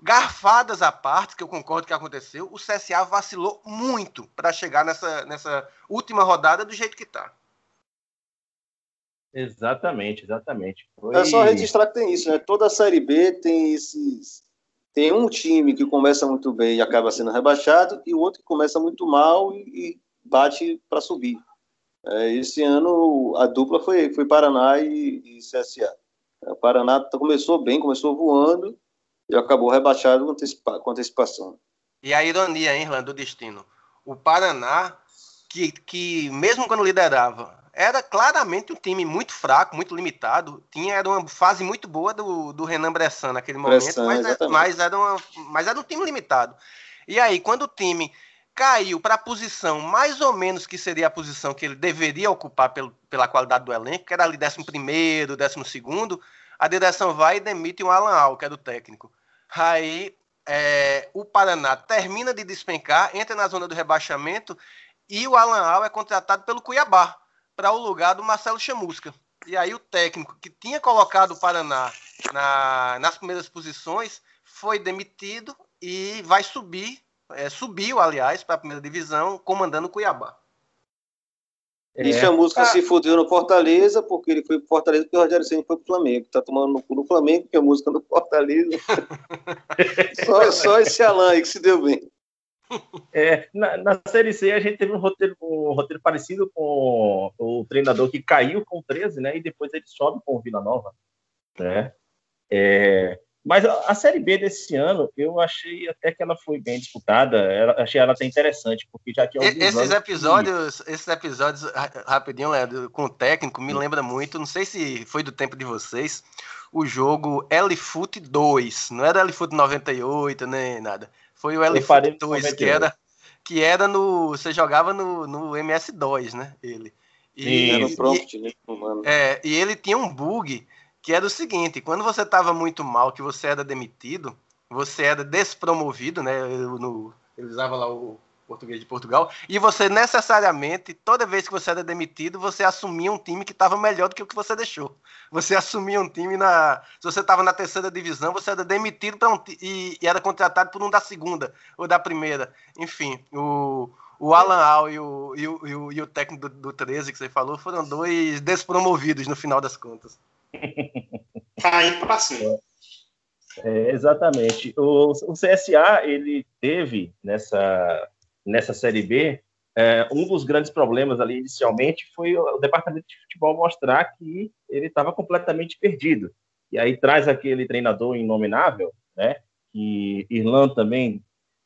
garfadas à parte, que eu concordo que aconteceu, o CSA vacilou muito para chegar nessa, nessa última rodada do jeito que está. Exatamente, exatamente. Foi... É só registrar que tem isso, né? Toda a Série B tem esses. Tem um time que começa muito bem e acaba sendo rebaixado, e o outro que começa muito mal e, bate para subir. É, esse ano a dupla foi, foi Paraná e, e CSA. O Paraná começou bem, começou voando e acabou rebaixado com, antecipa, com antecipação. E a ironia, hein, Irlanda, do destino. O Paraná, que, que mesmo quando liderava, era claramente um time muito fraco, muito limitado. Tinha era uma fase muito boa do, do Renan Bressan naquele momento, Bressan, mas, exatamente. mas, era uma, mas era um time limitado. E aí, quando o time caiu para a posição mais ou menos que seria a posição que ele deveria ocupar pelo, pela qualidade do elenco, que era ali 11 primeiro, 12 segundo, a direção vai e demite o Alan Al, que era o técnico. Aí é, o Paraná termina de despencar, entra na zona do rebaixamento e o Alan Al é contratado pelo Cuiabá para o lugar do Marcelo Chamusca. E aí o técnico que tinha colocado o Paraná na, nas primeiras posições foi demitido e vai subir, é, subiu, aliás, para a primeira divisão, comandando o Cuiabá. E É. Chamusca Ah. se fudeu no Fortaleza, porque ele foi pro Fortaleza porque o Rogério Senna foi pro Flamengo. Tá tomando no cu no Flamengo, que a música no Fortaleza. (laughs) só, só esse Alan aí que se deu bem. É, na, na Série C a gente teve um roteiro, um roteiro parecido com o treinador que caiu com 13, né? E depois ele sobe com o Vila Nova, né? É, mas a, a Série B desse ano, eu achei até que ela foi bem disputada. Ela, achei ela até interessante, porque já E- alguns Esses anos que- episódios, esses episódios, ra- rapidinho, Leandro, com o técnico, me lembra muito, não sei se foi do tempo de vocês, o jogo L-Foot 2. Não era L-Foot 98, nem nada. Foi o no 2, que 98. era, que era no. Você jogava no, no MS2, né? Ele. E, Era e- no prompt, né? Mano. é, e ele tinha um bug que era o seguinte: quando você estava muito mal, que você era demitido, você era despromovido, né? No, ele usava lá o português de Portugal, e você necessariamente, toda vez que você era demitido, você assumia um time que estava melhor do que o que você deixou. Você assumia um time na. Se você estava na terceira divisão, você era demitido um, ti- e, e era contratado por um da segunda ou da primeira. Enfim, o. O Alan Al e o, e o, e o, e o técnico do, do 13 que você falou foram dois despromovidos no final das contas. (laughs) Caindo pra cima. É, exatamente. O, o CSA ele teve nessa nessa série B é, um dos grandes problemas ali inicialmente foi o departamento de futebol mostrar que ele estava completamente perdido. E aí traz aquele treinador inominável, né? Que Irlanda também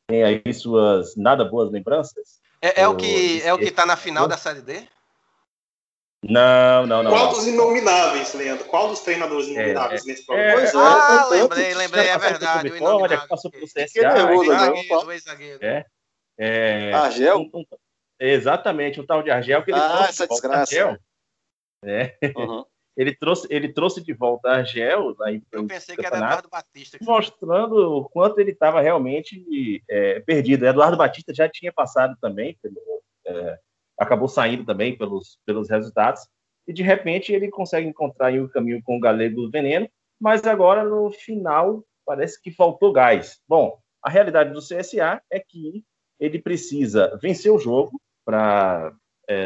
tem aí suas nada boas lembranças. É, é o que é o que está na final da série D? Não, não, não. Qual não. dos inomináveis, Leandro? Qual dos treinadores inomináveis é, nesse programa? É, Ah, é, é, lembrei, lembrei, é verdade. o Vitória, inominável. passou pelo CSA. nervoso, o não, ex-zagueiro, o ex-zagueiro. É, é, Argel? um- um- exatamente, o tal de Argel que ele Ah, trouxe essa de volta desgraça. Argel. É, Uhum. (laughs) ele trouxe, ele trouxe de volta Argel em, Eu pensei que era campeonato, Eduardo Batista. que- mostrando o quanto ele estava realmente é, perdido. Eduardo Batista já tinha passado também, pelo, é, acabou saindo também pelos, pelos resultados, e de repente ele consegue encontrar aí o caminho com o Galego Veneno, mas agora no final parece que faltou gás. Bom, a realidade do CSA é que ele precisa vencer o jogo para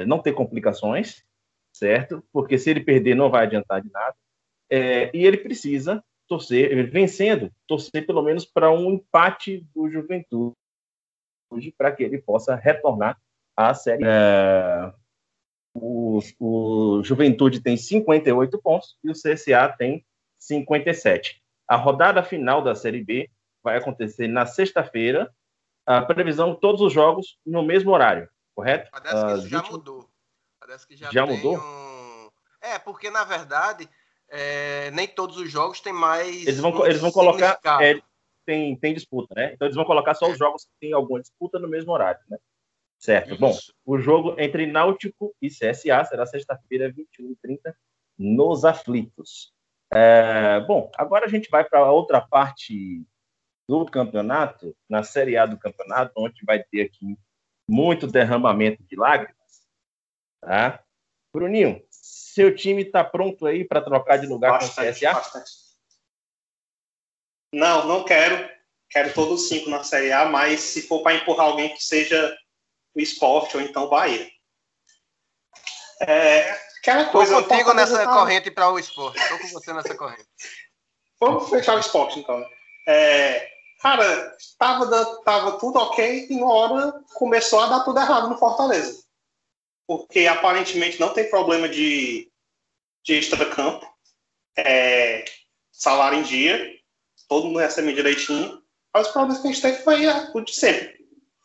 não ter complicações, certo? Porque se ele perder não vai adiantar de nada. É, e ele precisa torcer, vencendo, torcer pelo menos para um empate do Juventude, para que ele possa retornar à Série. É, o, o Juventude tem 58 pontos e o CSA tem 57. A rodada final da Série B vai acontecer na sexta-feira. A previsão todos os jogos no mesmo horário, correto? Parece que isso já 20 mudou. Parece que já, Já mudou? um- É, porque na verdade é, nem todos os jogos têm mais. Eles vão, eles vão colocar. é, tem, tem disputa, né? Então eles vão colocar só os jogos que têm alguma disputa no mesmo horário, né? Certo. Bom, Isso. o jogo entre Náutico e CSA será sexta-feira, 21h30, nos Aflitos. É, bom, agora a gente vai para outra parte do campeonato, na Série A do campeonato, onde vai ter aqui muito derramamento de lágrimas. Tá? Bruninho, seu time está pronto aí para trocar de lugar com o Bastante, CSA? bastante. Não, não quero. Quero todos os cinco na Série A, mas se for para empurrar alguém que seja o esporte ou então o Bahia. É, aquela coisa. o contigo nessa tá- corrente para o esporte. Tô com você nessa corrente. Vamos fechar o esporte, então. É, cara, tava, tava tudo ok e uma hora começou a dar tudo errado no Fortaleza. Porque aparentemente não tem problema de, de extra-campo. É, salário em dia, todo mundo recebe direitinho. Mas os problemas que a gente teve foi ah, o de sempre.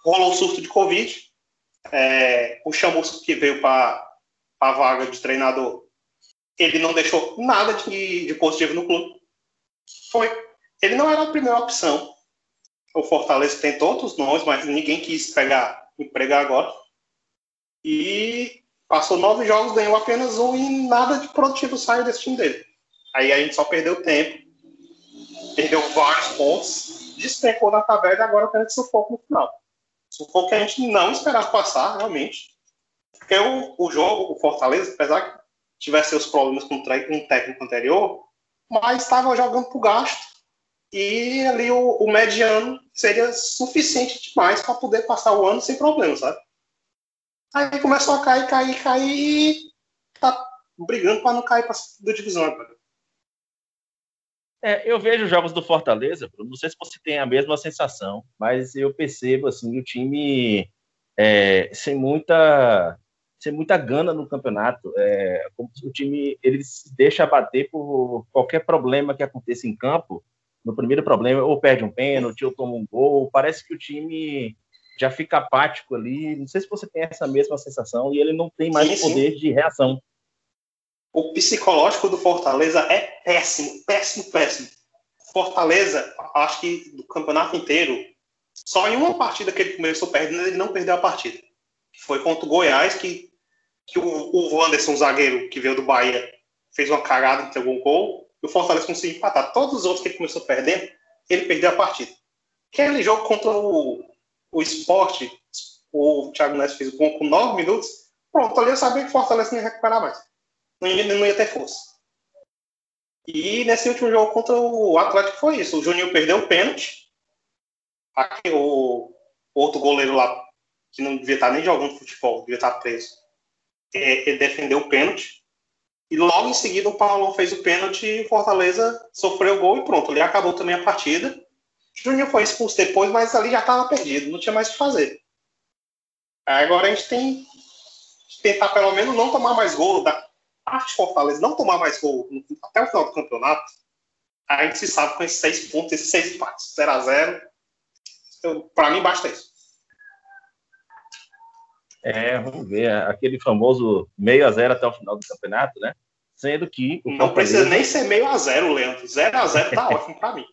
Rolou o surto de Covid. É, o Chamusco que veio para a vaga de treinador, ele não deixou nada de, de positivo no clube foi. Ele não era a primeira opção. O Fortaleza tentou outros nomes, mas ninguém quis pegar, empregar agora. E passou nove jogos, ganhou apenas um e nada de produtivo saiu desse time dele. Aí a gente só perdeu tempo, perdeu vários pontos, despencou na tabela e agora tem sufoco no final. Sufoco que a gente não esperava passar, realmente. Porque o, o jogo, o Fortaleza, apesar que tivesse seus problemas com o técnico anterior, mas estava jogando por gasto e ali o, o mediano seria suficiente demais para poder passar o ano sem problema, sabe? Aí começou a cair, cair, cair e tá brigando para não cair para segunda divisão agora. É, eu vejo os jogos do Fortaleza, não sei se você tem a mesma sensação, mas eu percebo assim o time é, sem muita sem muita gana no campeonato. É, o time ele se deixa abater por qualquer problema que aconteça em campo. No primeiro problema, ou perde um pênalti, ou toma um gol. Parece que o time já fica apático ali. Não sei se você tem essa mesma sensação e ele não tem mais Sim, o sim. poder de reação. O psicológico do Fortaleza é péssimo, péssimo, péssimo. Fortaleza, acho que do campeonato inteiro, só em uma partida que ele começou perdendo, ele não perdeu a partida. Foi contra o Goiás, que, que o, o Wanderson, zagueiro que veio do Bahia, fez uma cagada, entregou um gol, e o Fortaleza conseguiu empatar. Todos os outros que ele começou perdendo, ele perdeu a partida. Aquele jogo contra o, o Sport, o Thiago Neves fez o gol com nove minutos, pronto, ali eu sabia que o Fortaleza não ia recuperar mais não ia, não ia ter força. E nesse último jogo contra o Atlético foi isso. O Juninho perdeu o pênalti. Aqui, o outro goleiro lá, que não devia estar nem jogando futebol, devia estar preso, é, ele defendeu o pênalti. E logo em seguida o Paulão fez o pênalti o Fortaleza sofreu o gol e pronto. Ali acabou também a partida. Juninho foi expulso depois, mas ali já estava perdido, não tinha mais o que fazer. Agora a gente tem que tentar pelo menos não tomar mais gol da parte de Fortaleza, não tomar mais gol até o final do campeonato. A gente se sabe com esses seis pontos, esses seis empates, 0 a 0 Para mim, basta isso. É, vamos ver. Aquele famoso meio a zero até o final do campeonato, né? Sendo que. não Fortaleza... precisa nem ser meio a zero, Leandro. 0 a 0 tá (laughs) ótimo para mim.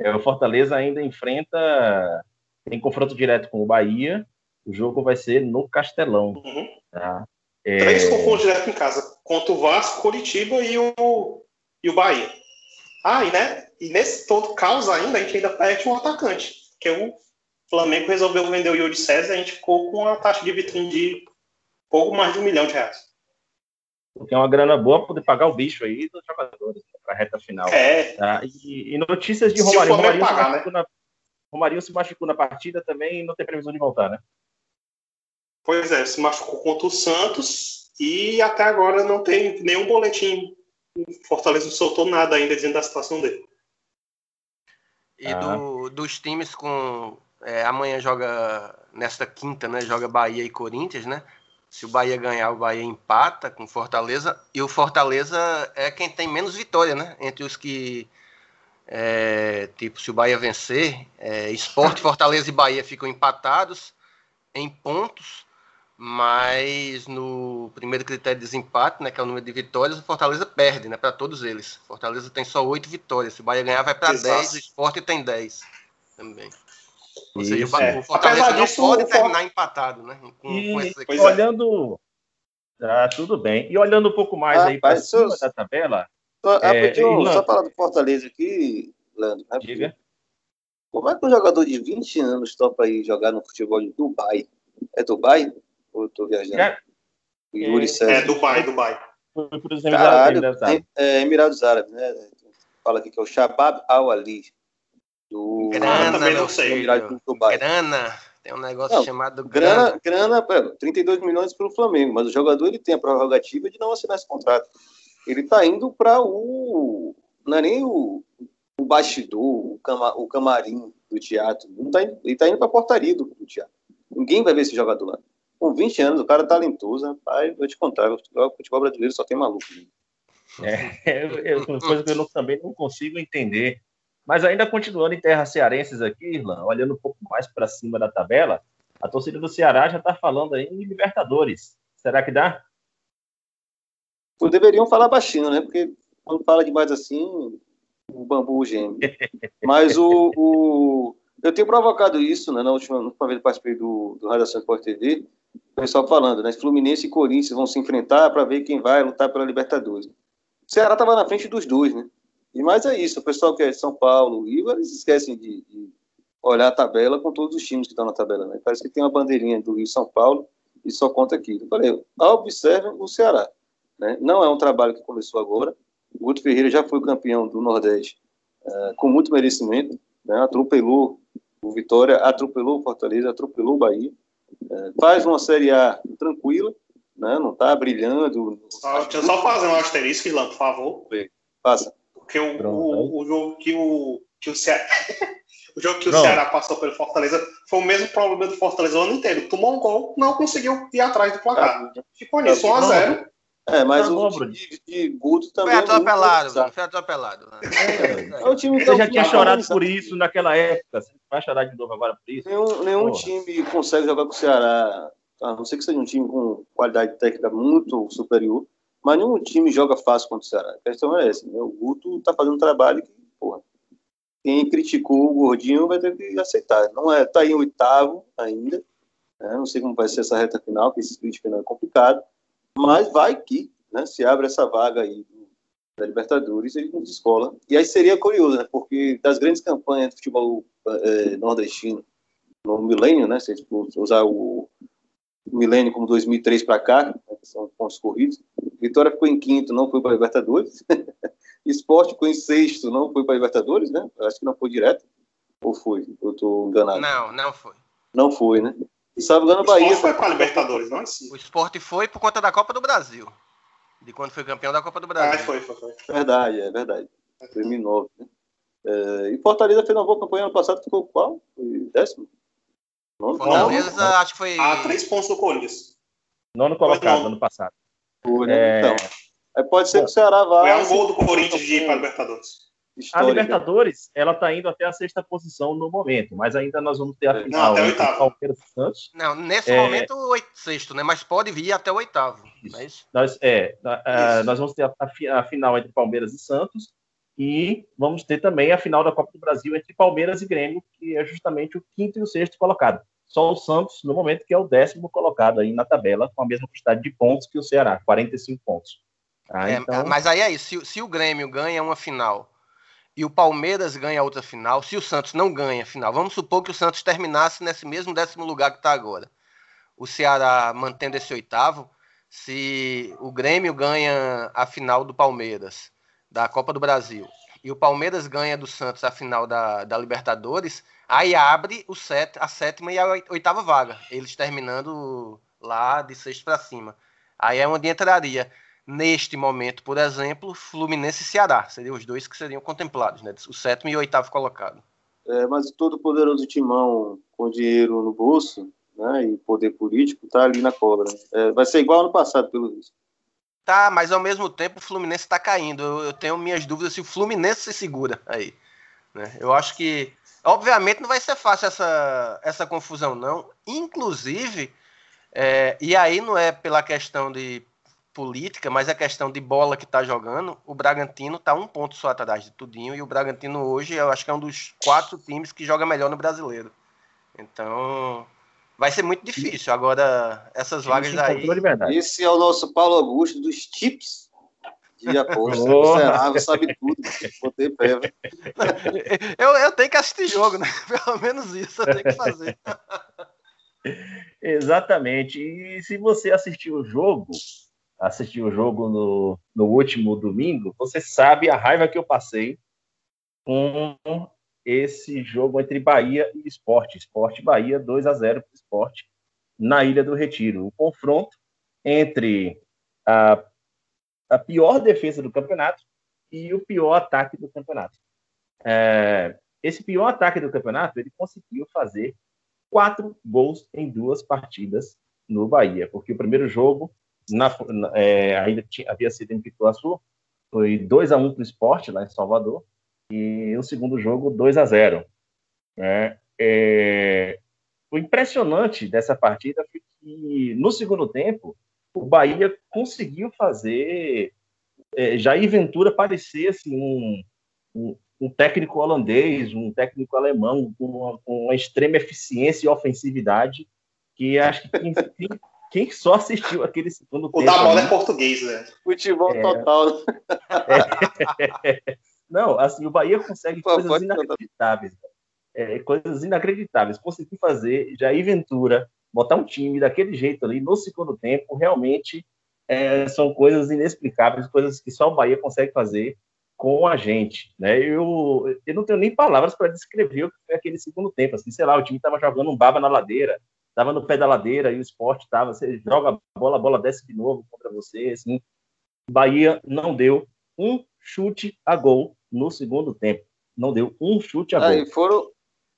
É, o Fortaleza ainda enfrenta. Tem confronto direto com o Bahia. O jogo vai ser no Castelão. Uhum. Tá? É... Três confrontos direto em casa. Contra o Vasco, Curitiba e o, e o Bahia. Ah, e, né? e nesse todo caos ainda, a gente ainda perde um atacante, que é o Flamengo resolveu vender o Yuri César e a gente ficou com uma taxa de vitrine de pouco mais de um milhão de reais. Porque é uma grana boa para poder pagar o bicho aí dos jogadores né, para a reta final. É. Tá? E, e, notícias de Romarinho. Romarinho, pagar, se né? na, Romarinho se machucou na partida também e não tem previsão de voltar, né? Pois é, se machucou contra o Santos e até agora não tem nenhum boletim. Fortaleza não soltou nada ainda dizendo da situação dele. E ah. do, dos times com é, amanhã joga, nesta quinta, né? Joga Bahia e Corinthians, né? Se o Bahia ganhar, o Bahia empata com Fortaleza. E o Fortaleza é quem tem menos vitória, né? Entre os que. É, tipo, se o Bahia vencer, é, Esporte, (laughs) Fortaleza e Bahia ficam empatados em pontos, mas no primeiro critério de desempate, né, que é o número de vitórias, o Fortaleza perde, né, para todos eles. Fortaleza tem só oito vitórias. Se o Bahia ganhar, vai para 10, o Esporte tem 10 também. Ou seja, Isso, o Fortaleza é. não disso, pode terminar for... empatado, né? Com, e, com esse... olhando. Ah, tudo bem. E olhando um pouco mais ah, aí para cima da tabela. Só, é, só falar do Fortaleza aqui, Leandro. Né? Diga. Como é que um jogador de 20 anos topa aí jogar no futebol de Dubai? É Dubai? Ou eu tô viajando? É, Yuri é, é Dubai, Dubai. Foi por exemplo, Caralho, é, é, Emirados Árabes, né? Fala aqui que é o Shabab Al-Ali. Do... Grana, também não sei. Grana. Tem um negócio não, chamado grana. Grana, grana 32 milhões para o Flamengo, mas o jogador ele tem a prerrogativa de não assinar esse contrato. Ele está indo para o. Não é nem o, o bastidor, o, cama, o camarim do teatro. Não tá indo, ele está indo para a portaria do, do, teatro. Ninguém vai ver esse jogador lá. Com 20 anos, o cara é talentoso, rapaz, vou te contar, o futebol, o futebol brasileiro só tem maluco. Né? É, é, coisa que eu não, também não consigo entender mas ainda continuando em terras cearenses aqui, Irlan, olhando um pouco mais para cima da tabela, a torcida do Ceará já está falando aí em Libertadores. Será que dá? deveriam falar baixinho, né? Porque quando fala demais assim, o bambu geme. (laughs) Mas o, o, eu tenho provocado isso, né? Na última, na última vez que participei do, do Radiação Sport TV, o pessoal falando, né? Fluminense e Corinthians vão se enfrentar para ver quem vai lutar pela Libertadores. O Ceará estava na frente dos dois, né? E mais é isso, o pessoal que é de São Paulo, Rio, eles esquecem de, de, olhar a tabela com todos os times que estão na tabela, né? Parece que tem uma bandeirinha do Rio São Paulo e só conta aqui. Eu falei, observe o Ceará. Né? Não é um trabalho que começou agora. O Guto Ferreira já foi campeão do Nordeste uh, com muito merecimento, né? atropelou o Vitória, atropelou o Fortaleza, atropelou o Bahia. Uh, faz uma Série A tranquila, né? não está brilhando. deixa eu só fazer um asterisco, Ilan, por favor. Passa. Porque o, o, o, jogo que o, que o Ceará. (laughs) o jogo que o Ceará passou pelo Fortaleza foi o mesmo problema do Fortaleza o ano inteiro. Tomou um gol, não conseguiu ir atrás do placar. Ah, Ficou nisso, 1x0. É, mas o time de, de Guto também. Foi atropelado, é foi atropelado. É, é o time Você já tinha chorado por isso naquela época. Você vai chorar de novo agora por isso? Nenhum, nenhum time consegue jogar com o Ceará, a não ser que seja um time com qualidade técnica muito superior, mas nenhum time joga fácil contra o Ceará. A questão é essa. Né? O Guto está fazendo um trabalho que, porra, quem criticou o Gordinho vai ter que aceitar. Não é, tá em oitavo ainda. Né? Não sei como vai ser essa reta final, que esse split final é complicado. Mas vai que, né, se abre essa vaga aí da Libertadores, ele nos escola. E aí seria curioso, né? Porque das grandes campanhas de futebol é, nordestino no milênio, né? Se usar o milênio como 2003 para cá, né, são pontos corridos. Vitória ficou em quinto, não foi para a Libertadores. (laughs) Esporte ficou em sexto, não foi para a Libertadores, né? Acho que não foi direto. Ou foi? Eu estou enganado. Não, não foi. Não foi, né? E salvo engano, Bahia. O foi para a Libertadores, não é assim. O esporte foi por conta da Copa do Brasil. De quando foi campeão da Copa do Brasil. Ah, foi, foi, foi. Verdade, é verdade. 2009, né? É, e Fortaleza fez uma boa campanha ano passado, ficou qual? Foi décimo? Nono Fortaleza, colocado. acho que foi. A três pontos do Corinthians. Nono colocado não. ano passado. Né? É. Então, aí pode ser Bom, que o Ceará vá. A um gol do Corinthians de ir para a Libertadores. A Histórica. Libertadores, ela tá indo até a sexta posição no momento, mas ainda nós vamos ter a Não, final até a entre oitava. Palmeiras e Santos. Não, nesse É. momento, o oito- sexto, né? Mas pode vir até o oitavo. Isso. Não é? Nós, é, ah, Isso. nós vamos ter a, a a final entre Palmeiras e Santos e vamos ter também a final da Copa do Brasil entre Palmeiras e Grêmio, que é justamente o quinto e o sexto colocado. Só o Santos, no momento, que é o décimo colocado aí na tabela, com a mesma quantidade de pontos que o Ceará, 45 pontos. Ah, É, então, Mas aí é isso. Se, se o Grêmio ganha uma final e o Palmeiras ganha outra final, se o Santos não ganha a final, vamos supor que o Santos terminasse nesse mesmo décimo lugar que está agora. O Ceará mantendo esse oitavo, se o Grêmio ganha a final do Palmeiras, da Copa do Brasil, e o Palmeiras ganha do Santos a final da, da Libertadores, aí abre o set, a sétima e a oi- oitava vaga, eles terminando lá de sexto para cima. Aí é onde entraria neste momento, por exemplo, Fluminense e Ceará. Seriam os dois que seriam contemplados, né? O sétimo e o oitavo colocado. É, mas o todo poderoso timão com dinheiro no bolso né, e poder político tá ali na cobra. É, vai ser igual ano passado, pelo visto. Tá, mas ao mesmo tempo o Fluminense está caindo. Eu, eu tenho minhas dúvidas se o Fluminense se segura aí. né? Eu acho que, obviamente, não vai ser fácil essa, essa confusão, não. Inclusive, é, e aí não é pela questão de política, mas a questão de bola que tá jogando. O Bragantino tá um ponto só atrás de tudinho. E o Bragantino hoje, eu acho que é um dos quatro times que joga melhor no brasileiro. Então, vai ser muito difícil. Agora, essas vagas aí. Esse é o nosso Paulo Augusto dos tips de aposta. Oh. Ceará sabe tudo. Botei pé. (laughs) Eu, eu tenho que assistir jogo, né? (laughs) Pelo menos isso eu tenho que fazer. (laughs) Exatamente. E se você assistiu o jogo, assistiu o jogo no, no último domingo, você sabe a raiva que eu passei com esse jogo entre Bahia e Esporte. Esporte Bahia 2 a 0 para o Esporte na Ilha do Retiro. O confronto entre a, a pior defesa do campeonato e o pior ataque do campeonato. É, esse pior ataque do campeonato, ele conseguiu fazer quatro gols em duas partidas no Bahia, porque o primeiro jogo na, é, ainda tinha, havia sido em Pituaçu, foi 2 a 1 para o esporte lá em Salvador, e o segundo jogo 2 a 0 né? é, O impressionante dessa partida foi que no segundo tempo o Bahia conseguiu fazer é, Jair Ventura parecer assim, um, um, um técnico holandês, um técnico alemão com uma, com uma extrema eficiência e ofensividade que acho que quem, quem, só assistiu aquele segundo O tempo da bola ali- é português, né? Futebol É. total. né? (laughs) Não, assim, o Bahia consegue Pô, coisas inacreditáveis. É, coisas inacreditáveis. Conseguir fazer Jair Ventura, botar um time daquele jeito ali no segundo tempo, realmente é, são coisas inexplicáveis, coisas que só o Bahia consegue fazer com a gente. Né? Eu, eu não tenho nem palavras para descrever o que foi aquele segundo tempo. Assim, sei lá, o time estava jogando um baba na ladeira, estava no pé da ladeira e o esporte estava, você joga a bola, a bola desce de novo contra você. Assim. Bahia não deu um chute a gol no segundo tempo. Não deu um chute a gol. Aí foram.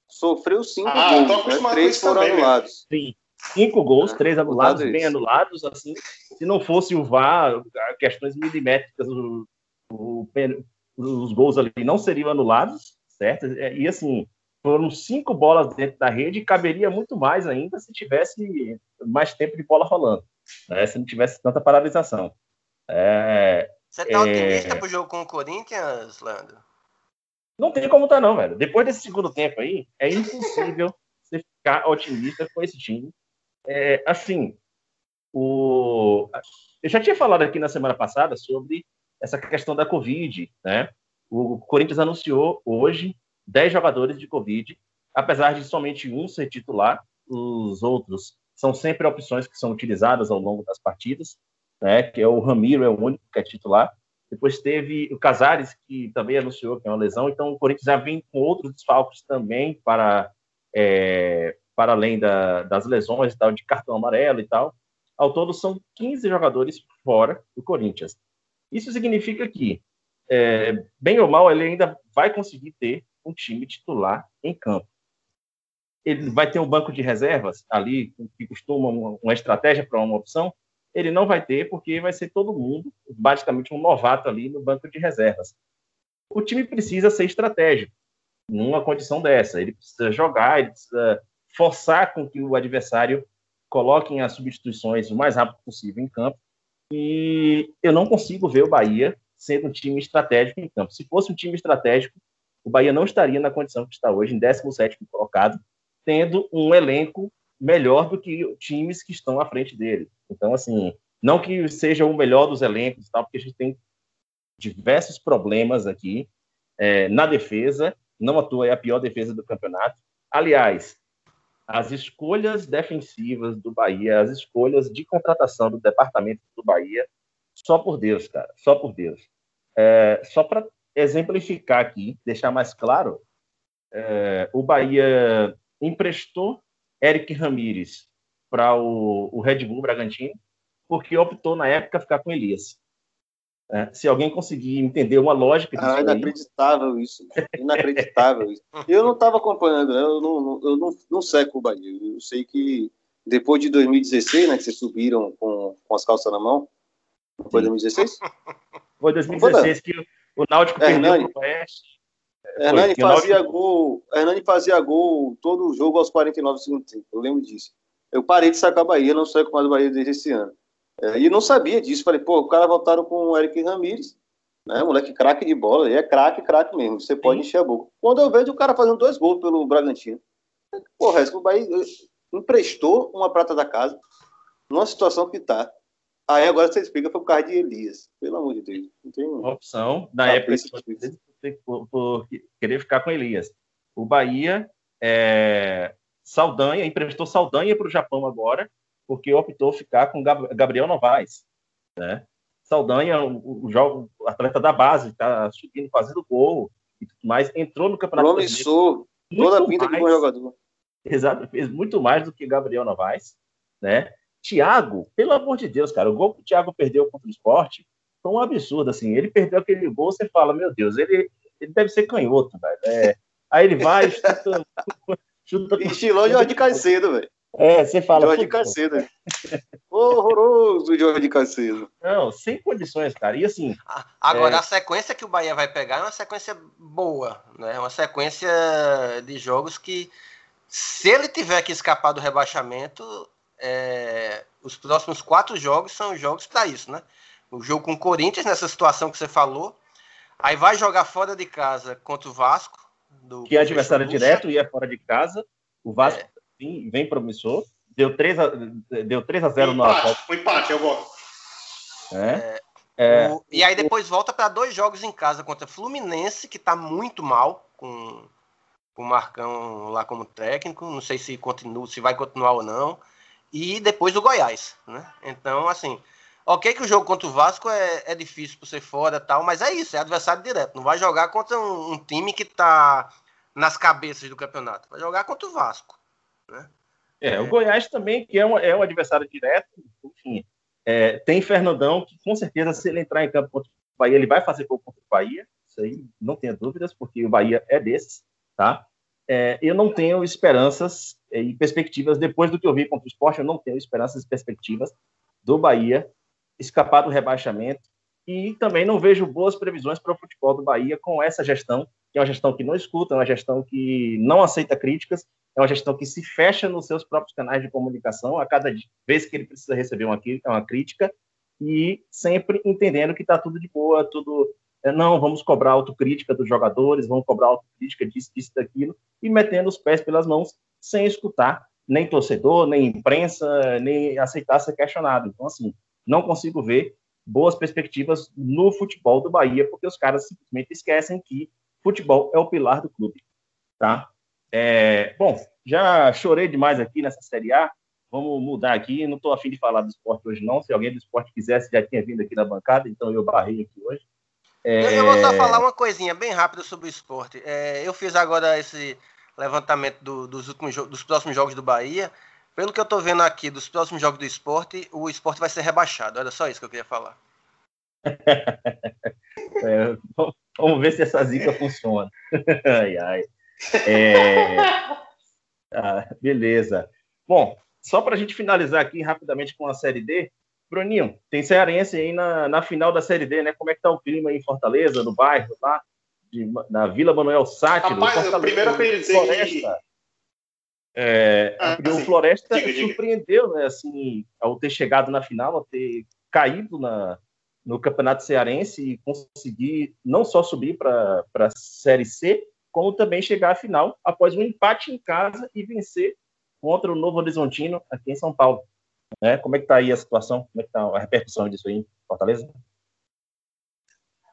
Sofreu cinco Ah, gols, né? três foram também, anulados. Sim, cinco gols, É, três anulados, mudado bem isso. anulados, assim, se não fosse o VAR, questões milimétricas, o, o os gols ali não seriam anulados, certo? E assim, foram cinco bolas dentro da rede e caberia muito mais ainda se tivesse mais tempo de bola rolando, né? se não tivesse tanta paralisação. É, Você tá É. otimista pro jogo com o Corinthians, Leandro? Não tem como tá, não, velho. Depois desse segundo tempo aí, é impossível (laughs) você ficar otimista com esse time. É, assim, o... eu já tinha falado aqui na semana passada sobre essa questão da Covid, né? O Corinthians anunciou hoje 10 jogadores de Covid, apesar de somente um ser titular, os outros são sempre opções que são utilizadas ao longo das partidas, né? Que é o Ramiro, é o único que é titular. Depois teve o Casares, que também anunciou que é uma lesão. Então, o Corinthians já vem com outros desfalques também, para, é, para além da, das lesões e tal, de cartão amarelo e tal. Ao todo, são 15 jogadores fora do Corinthians. Isso significa que, é, bem ou mal, ele ainda vai conseguir ter um time titular em campo. ele vai ter um banco de reservas ali, que costuma uma, uma estratégia para uma opção, ele não vai ter, porque vai ser todo mundo, basicamente um novato ali no banco de reservas. O time precisa ser estratégico numa condição dessa. Ele precisa jogar, ele precisa forçar com que o adversário coloque as substituições o mais rápido possível em campo. E eu não consigo ver o Bahia sendo um time estratégico em campo. Se fosse um time estratégico, o Bahia não estaria na condição que está hoje, em 17 colocado, tendo um elenco melhor do que times que estão à frente dele. Então, assim, não que seja o melhor dos elencos, tal, porque a gente tem diversos problemas aqui é, na defesa, não à toa é a pior defesa do campeonato. Aliás, as escolhas defensivas do Bahia, as escolhas de contratação do departamento do Bahia, só por Deus, cara, só por Deus. É, só para exemplificar aqui, deixar mais claro, é, o Bahia emprestou Eric Ramírez para o, o, Red Bull Bragantino, porque optou na época ficar com Elias. É, se alguém conseguir entender uma lógica disso. Ah, inacreditável aí... isso. Inacreditável isso. Eu não estava acompanhando, né? eu não, eu não, não seco o Bahia. Eu sei que depois de 2016, né, que vocês subiram com, com as calças na mão, não foi 2016? Foi 2016 que o Náutico é, perdeu para o Oeste. Hernani fazia gol, Hernani fazia gol todo o jogo aos 49 segundos tempo. Eu lembro disso. Eu parei de sacar a Bahia, não saio com mais Bahia desde esse ano. É, e não sabia disso. Falei, pô, o cara voltaram com o Eric Ramírez, né? Moleque craque de bola, ele é craque, craque mesmo. Você pode Sim. encher a boca. Quando eu vejo o cara fazendo dois gols pelo Bragantino, porra, o Bahia emprestou uma prata da casa numa situação que tá. Aí agora você explica foi o carro de Elias. Pelo amor de Deus. Não tem opção na ah, época por, por, querer ficar com Elias. O Bahia é, Saldanha emprestou Saldanha para o Japão agora porque optou ficar com Gabriel Novaes, né? Saldanha, o, o, o atleta da base, está subindo, fazendo gol e tudo mais, entrou no campeonato Promissor, toda a pinta mais, de bom jogador. Exato, fez muito mais do que Gabriel Novaes, né? Thiago, pelo amor de Deus, cara, o gol que o Thiago perdeu contra o esporte foi um absurdo, assim, ele perdeu aquele gol, você fala, meu Deus, ele, ele deve ser canhoto, velho, é, aí ele vai, chuta... (laughs) chuta Estilou Jorge Caicedo, velho. É, você fala. Jorge Cacedo. Horroroso Jorge Cacedo. Não, sem condições, cara. E assim. Agora, é... a sequência que o Bahia vai pegar é uma sequência boa, né? Uma sequência de jogos que, se ele tiver que escapar do rebaixamento, é... os próximos quatro jogos são jogos para isso, né? O jogo com o Corinthians, nessa situação que você falou. Aí vai jogar fora de casa contra o Vasco. Do, que é adversário direto e é fora de casa. O Vasco é sim, vem promissor. Deu 3 a, deu 3 a 0 no empate, O empate, eu vou. É. É, o, e aí depois volta para dois jogos em casa contra Fluminense, que está muito mal com, com o Marcão lá como técnico. Não sei se continua, se vai continuar ou não. E depois o Goiás, né? Então, assim, ok que o jogo contra o Vasco é, é difícil por ser fora tal, mas é isso, é adversário direto. Não vai jogar contra um, um time que está nas cabeças do campeonato. Vai jogar contra o Vasco. Né? É, o Goiás também, que é um, é um adversário direto, enfim, é, tem Fernandão, que com certeza, se ele entrar em campo contra o Bahia, ele vai fazer gol contra o Bahia, isso aí não tenha dúvidas, porque o Bahia é desses, tá? É, eu não tenho esperanças e perspectivas, depois do que eu vi contra o esporte, eu não tenho esperanças e perspectivas do Bahia escapar do rebaixamento e também não vejo boas previsões para o futebol do Bahia com essa gestão, que é uma gestão que não escuta, é uma gestão que não aceita críticas é uma gestão que se fecha nos seus próprios canais de comunicação a cada vez que ele precisa receber uma, uma crítica e sempre entendendo que está tudo de boa, tudo é, não, vamos cobrar autocrítica dos jogadores, vamos cobrar autocrítica disso, disso, daquilo, e metendo os pés pelas mãos sem escutar nem torcedor, nem imprensa, nem aceitar ser questionado. Então, assim, não consigo ver boas perspectivas no futebol do Bahia, porque os caras simplesmente esquecem que futebol é o pilar do clube, tá? É, bom, já chorei demais aqui nessa Série A. Vamos mudar aqui. Não estou afim de falar do esporte hoje, não. Se alguém do esporte quisesse, já tinha vindo aqui na bancada, então eu barrei aqui hoje. É... Eu vou só falar uma coisinha bem rápida sobre o esporte. É, eu fiz agora esse levantamento do, dos, últimos, dos próximos jogos do Bahia. Pelo que eu estou vendo aqui dos próximos jogos do esporte, o esporte vai ser rebaixado. Era só isso que eu queria falar. (laughs) é, vamos ver se essa zica funciona. (laughs) ai, ai. É, (laughs) Ah, beleza. Bom, só para a gente finalizar aqui rapidamente com a Série D, Bruninho, tem cearense aí na, na final da Série D, né? Como é que tá o clima aí em Fortaleza, no bairro lá, de, na Vila Manuel Sátiro? Rapaz, Fortaleza, primeiro eu queria dizer Floresta. que- É, Ah, o sim. Floresta Diga, diga. surpreendeu, né, assim, ao ter chegado na final, ao ter caído na, no Campeonato Cearense e conseguir não só subir para a Série C, como também chegar à final após um empate em casa e vencer contra o Novo Horizontino aqui em São Paulo. Né? Como é que está aí a situação? Como é que está a repercussão disso aí Fortaleza?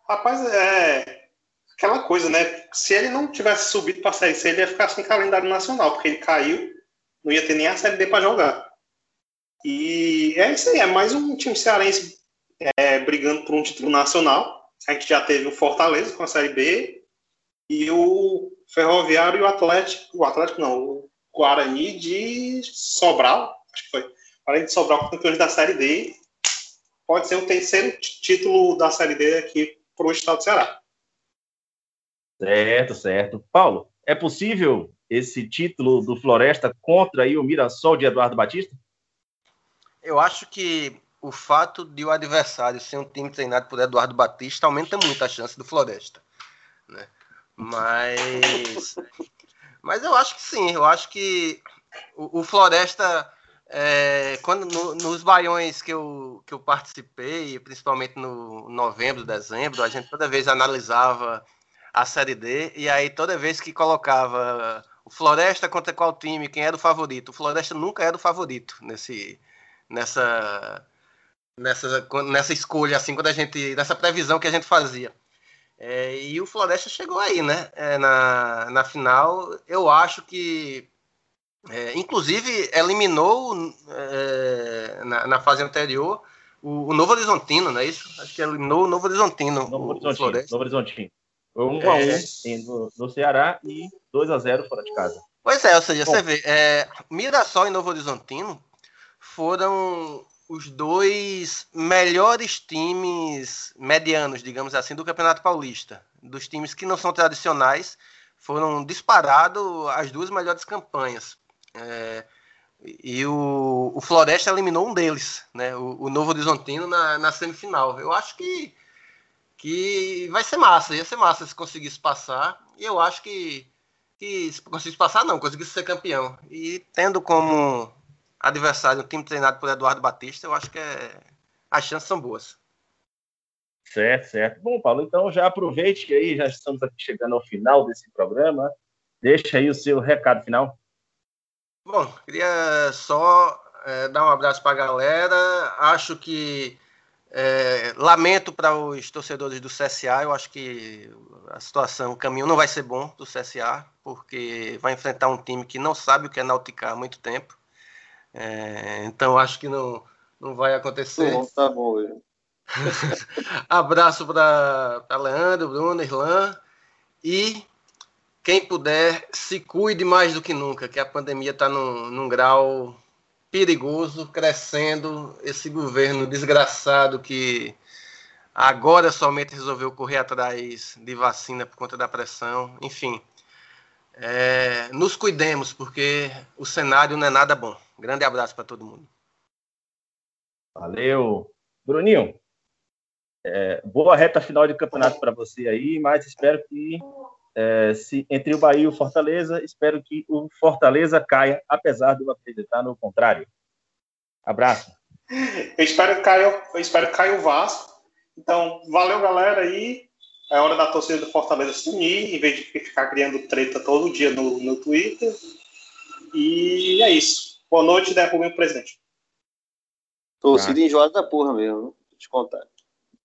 Rapaz, é aquela coisa, né? Se ele não tivesse subido para a Série C, ele ia ficar sem calendário nacional, porque ele caiu, não ia ter nem a Série D para jogar. E é isso aí, é mais um time cearense é, brigando por um título nacional. A gente já teve o Fortaleza com a Série B e o Ferroviário e o Atlético, o Atlético não, o Guarani de Sobral, acho que foi. Guarani de Sobral, campeões da Série D. Pode ser o terceiro título da Série D aqui para o estado do Ceará. Certo, certo. Paulo, é possível esse título do Floresta contra aí o Mirassol de Eduardo Batista? Eu acho que o fato de o adversário ser um time treinado por Eduardo Batista aumenta muito a chance do Floresta. Né? Mas, mas eu acho que sim, eu acho que o, o Floresta, é, quando no- nos baiões que eu, que eu participei, principalmente no novembro, dezembro, a gente toda vez analisava a Série D, e aí toda vez que colocava o Floresta contra qual time, quem era o favorito, o Floresta nunca era o favorito nesse, nessa, nessa, nessa escolha, assim, quando a gente, nessa previsão que a gente fazia. É, e o Floresta chegou aí, né? É, na, na final, eu acho que, é, inclusive, eliminou é, na, na fase anterior o, o Novo Horizontino, não é isso? Acho que eliminou o Novo Horizontino, Novo o, o Horizontino. Floresta. Novo Horizontino. Foi 1 a 1 É. em- no, no Ceará e 2 a 0 fora de casa. Pois é, ou seja, Bom. você vê, é, Mirassol e Novo Horizontino foram os dois melhores times medianos, digamos assim, do Campeonato Paulista. Dos times que não são tradicionais, foram disparados as duas melhores campanhas. É, e o, o Floresta eliminou um deles, né? O, o Novo Horizontino na, na semifinal. Eu acho que, que vai ser massa, ia ser massa se conseguisse passar. E eu acho que que se conseguisse passar, não, conseguisse ser campeão. E tendo como adversário um time treinado por Eduardo Batista, eu acho que é... as chances são boas. Certo, certo. Bom, Paulo, então já aproveite aí, já estamos aqui chegando ao final desse programa. Deixa aí o seu recado final. Bom, queria só é, dar um abraço para a galera. Acho que é, lamento para os torcedores do CSA. Eu acho que a situação, o caminho não vai ser bom do CSA, porque vai enfrentar um time que não sabe o que é nauticar há muito tempo. É, então acho que não, não vai acontecer. Bom, tá bom. (laughs) Abraço para Leandro, Bruno, Irlan. E quem puder, se cuide mais do que nunca, que a pandemia está num, num grau perigoso, crescendo. Esse governo desgraçado que agora somente resolveu correr atrás de vacina por conta da pressão. Enfim, é, nos cuidemos, porque o cenário não é nada bom. Grande abraço para todo mundo. Valeu. Bruninho, é, boa reta final de campeonato para você aí, mas espero que é, se entre o Bahia e o Fortaleza, espero que o Fortaleza caia, apesar de eu acreditar no contrário. Abraço. Eu espero que caia, eu espero que caia o Vasco. Então, valeu, galera. aí. é hora da torcida do Fortaleza se unir, em vez de ficar criando treta todo dia no, no Twitter. E é isso. Boa noite, derrubem o presidente. Torcida enjoada da porra mesmo, vou te contar.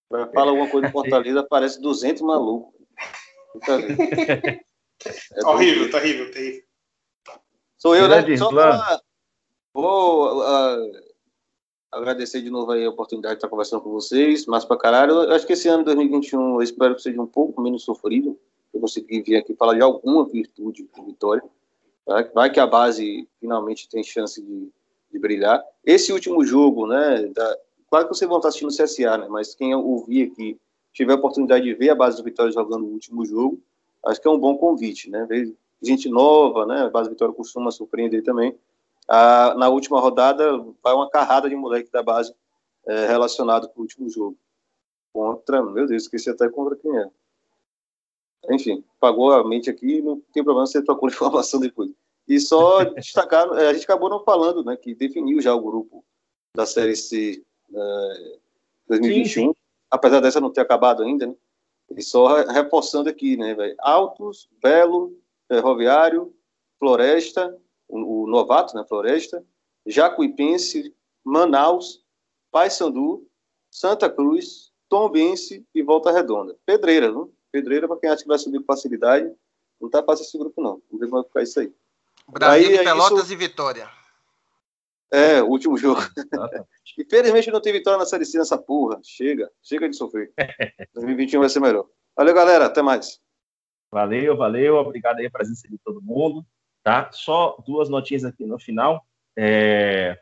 Pra falar alguma coisa do (laughs) Fortaleza, aparece 200 malucos. É horrível, doido. terrível, terrível. Sou eu, né? Só pra... Vou ah, agradecer de novo aí a oportunidade de estar conversando com vocês, mas pra caralho. Eu acho que esse ano 2021 eu espero que seja um pouco menos sofrido. Eu consegui vir aqui falar de alguma virtude de vitória. tá? Vai que a base finalmente tem chance de, de brilhar. Esse último jogo, né? da- Claro que vocês vão estar assistindo o CSA, né? Mas quem ouvir aqui, tiver a oportunidade de ver a base do Vitória jogando o último jogo, acho que é um bom convite, né? Ver gente nova, né? A base Vitória costuma surpreender também. Ah, na última rodada, vai uma carrada de moleque da base é, relacionado com o último jogo. Contra, meu Deus, esqueci até contra quem é. Enfim, pagou a mente aqui, não tem problema você procura (laughs) informação depois. E só destacar, é, a gente acabou não falando, né, que definiu já o grupo da Série C é, 2021, sim, sim. Apesar dessa não ter acabado ainda, né? E só reforçando aqui, né, velho? Altos, Belo, Ferroviário, Floresta, o, o, novato, né, Floresta, Jacuipense, Manaus, Paysandu, Santa Cruz, Tombense e Volta Redonda. Pedreira, não? Pedreira para quem acha que vai subir com facilidade. Não tá fácil esse grupo, não. Vamos ver como vai ficar isso aí. Brasil, aí, Pelotas isso... e Vitória. É, o último jogo. (laughs) Infelizmente não tem vitória na Série C nessa porra. Chega, chega de sofrer. (laughs) 2021 vai ser melhor. Valeu, galera. Até mais. Valeu, valeu. Obrigado aí a presença de todo mundo. Tá? Só duas notinhas aqui no final. É...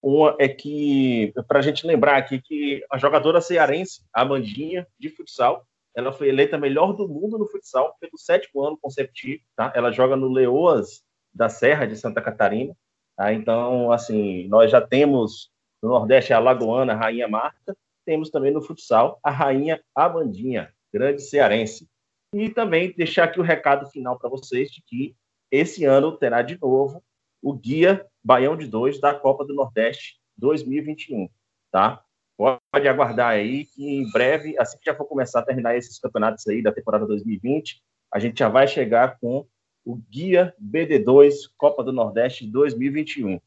Uma é que, para a gente lembrar aqui, que a jogadora cearense, a Amandinha, de futsal, ela foi eleita melhor do mundo no futsal pelo sétimo ano consecutivo. Tá? Ela joga no Leoas da Serra de Santa Catarina. Tá? Então, assim, nós já temos no Nordeste a Lagoana, a Rainha Marta, temos também no futsal a Rainha Amandinha, grande cearense. E também deixar aqui o recado final para vocês de que esse ano terá de novo o Guia Baião de Dois da Copa do Nordeste 2021, tá? Pode aguardar aí que em breve, assim que já for começar a terminar esses campeonatos aí da temporada 2020, a gente já vai chegar com o Guia BD2 Copa do Nordeste 2021.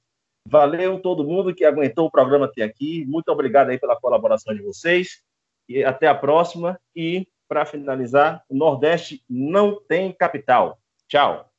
Valeu todo mundo que aguentou o programa até aqui. Muito obrigado aí pela colaboração de vocês. E até a próxima. E, para finalizar, o Nordeste não tem capital. Tchau.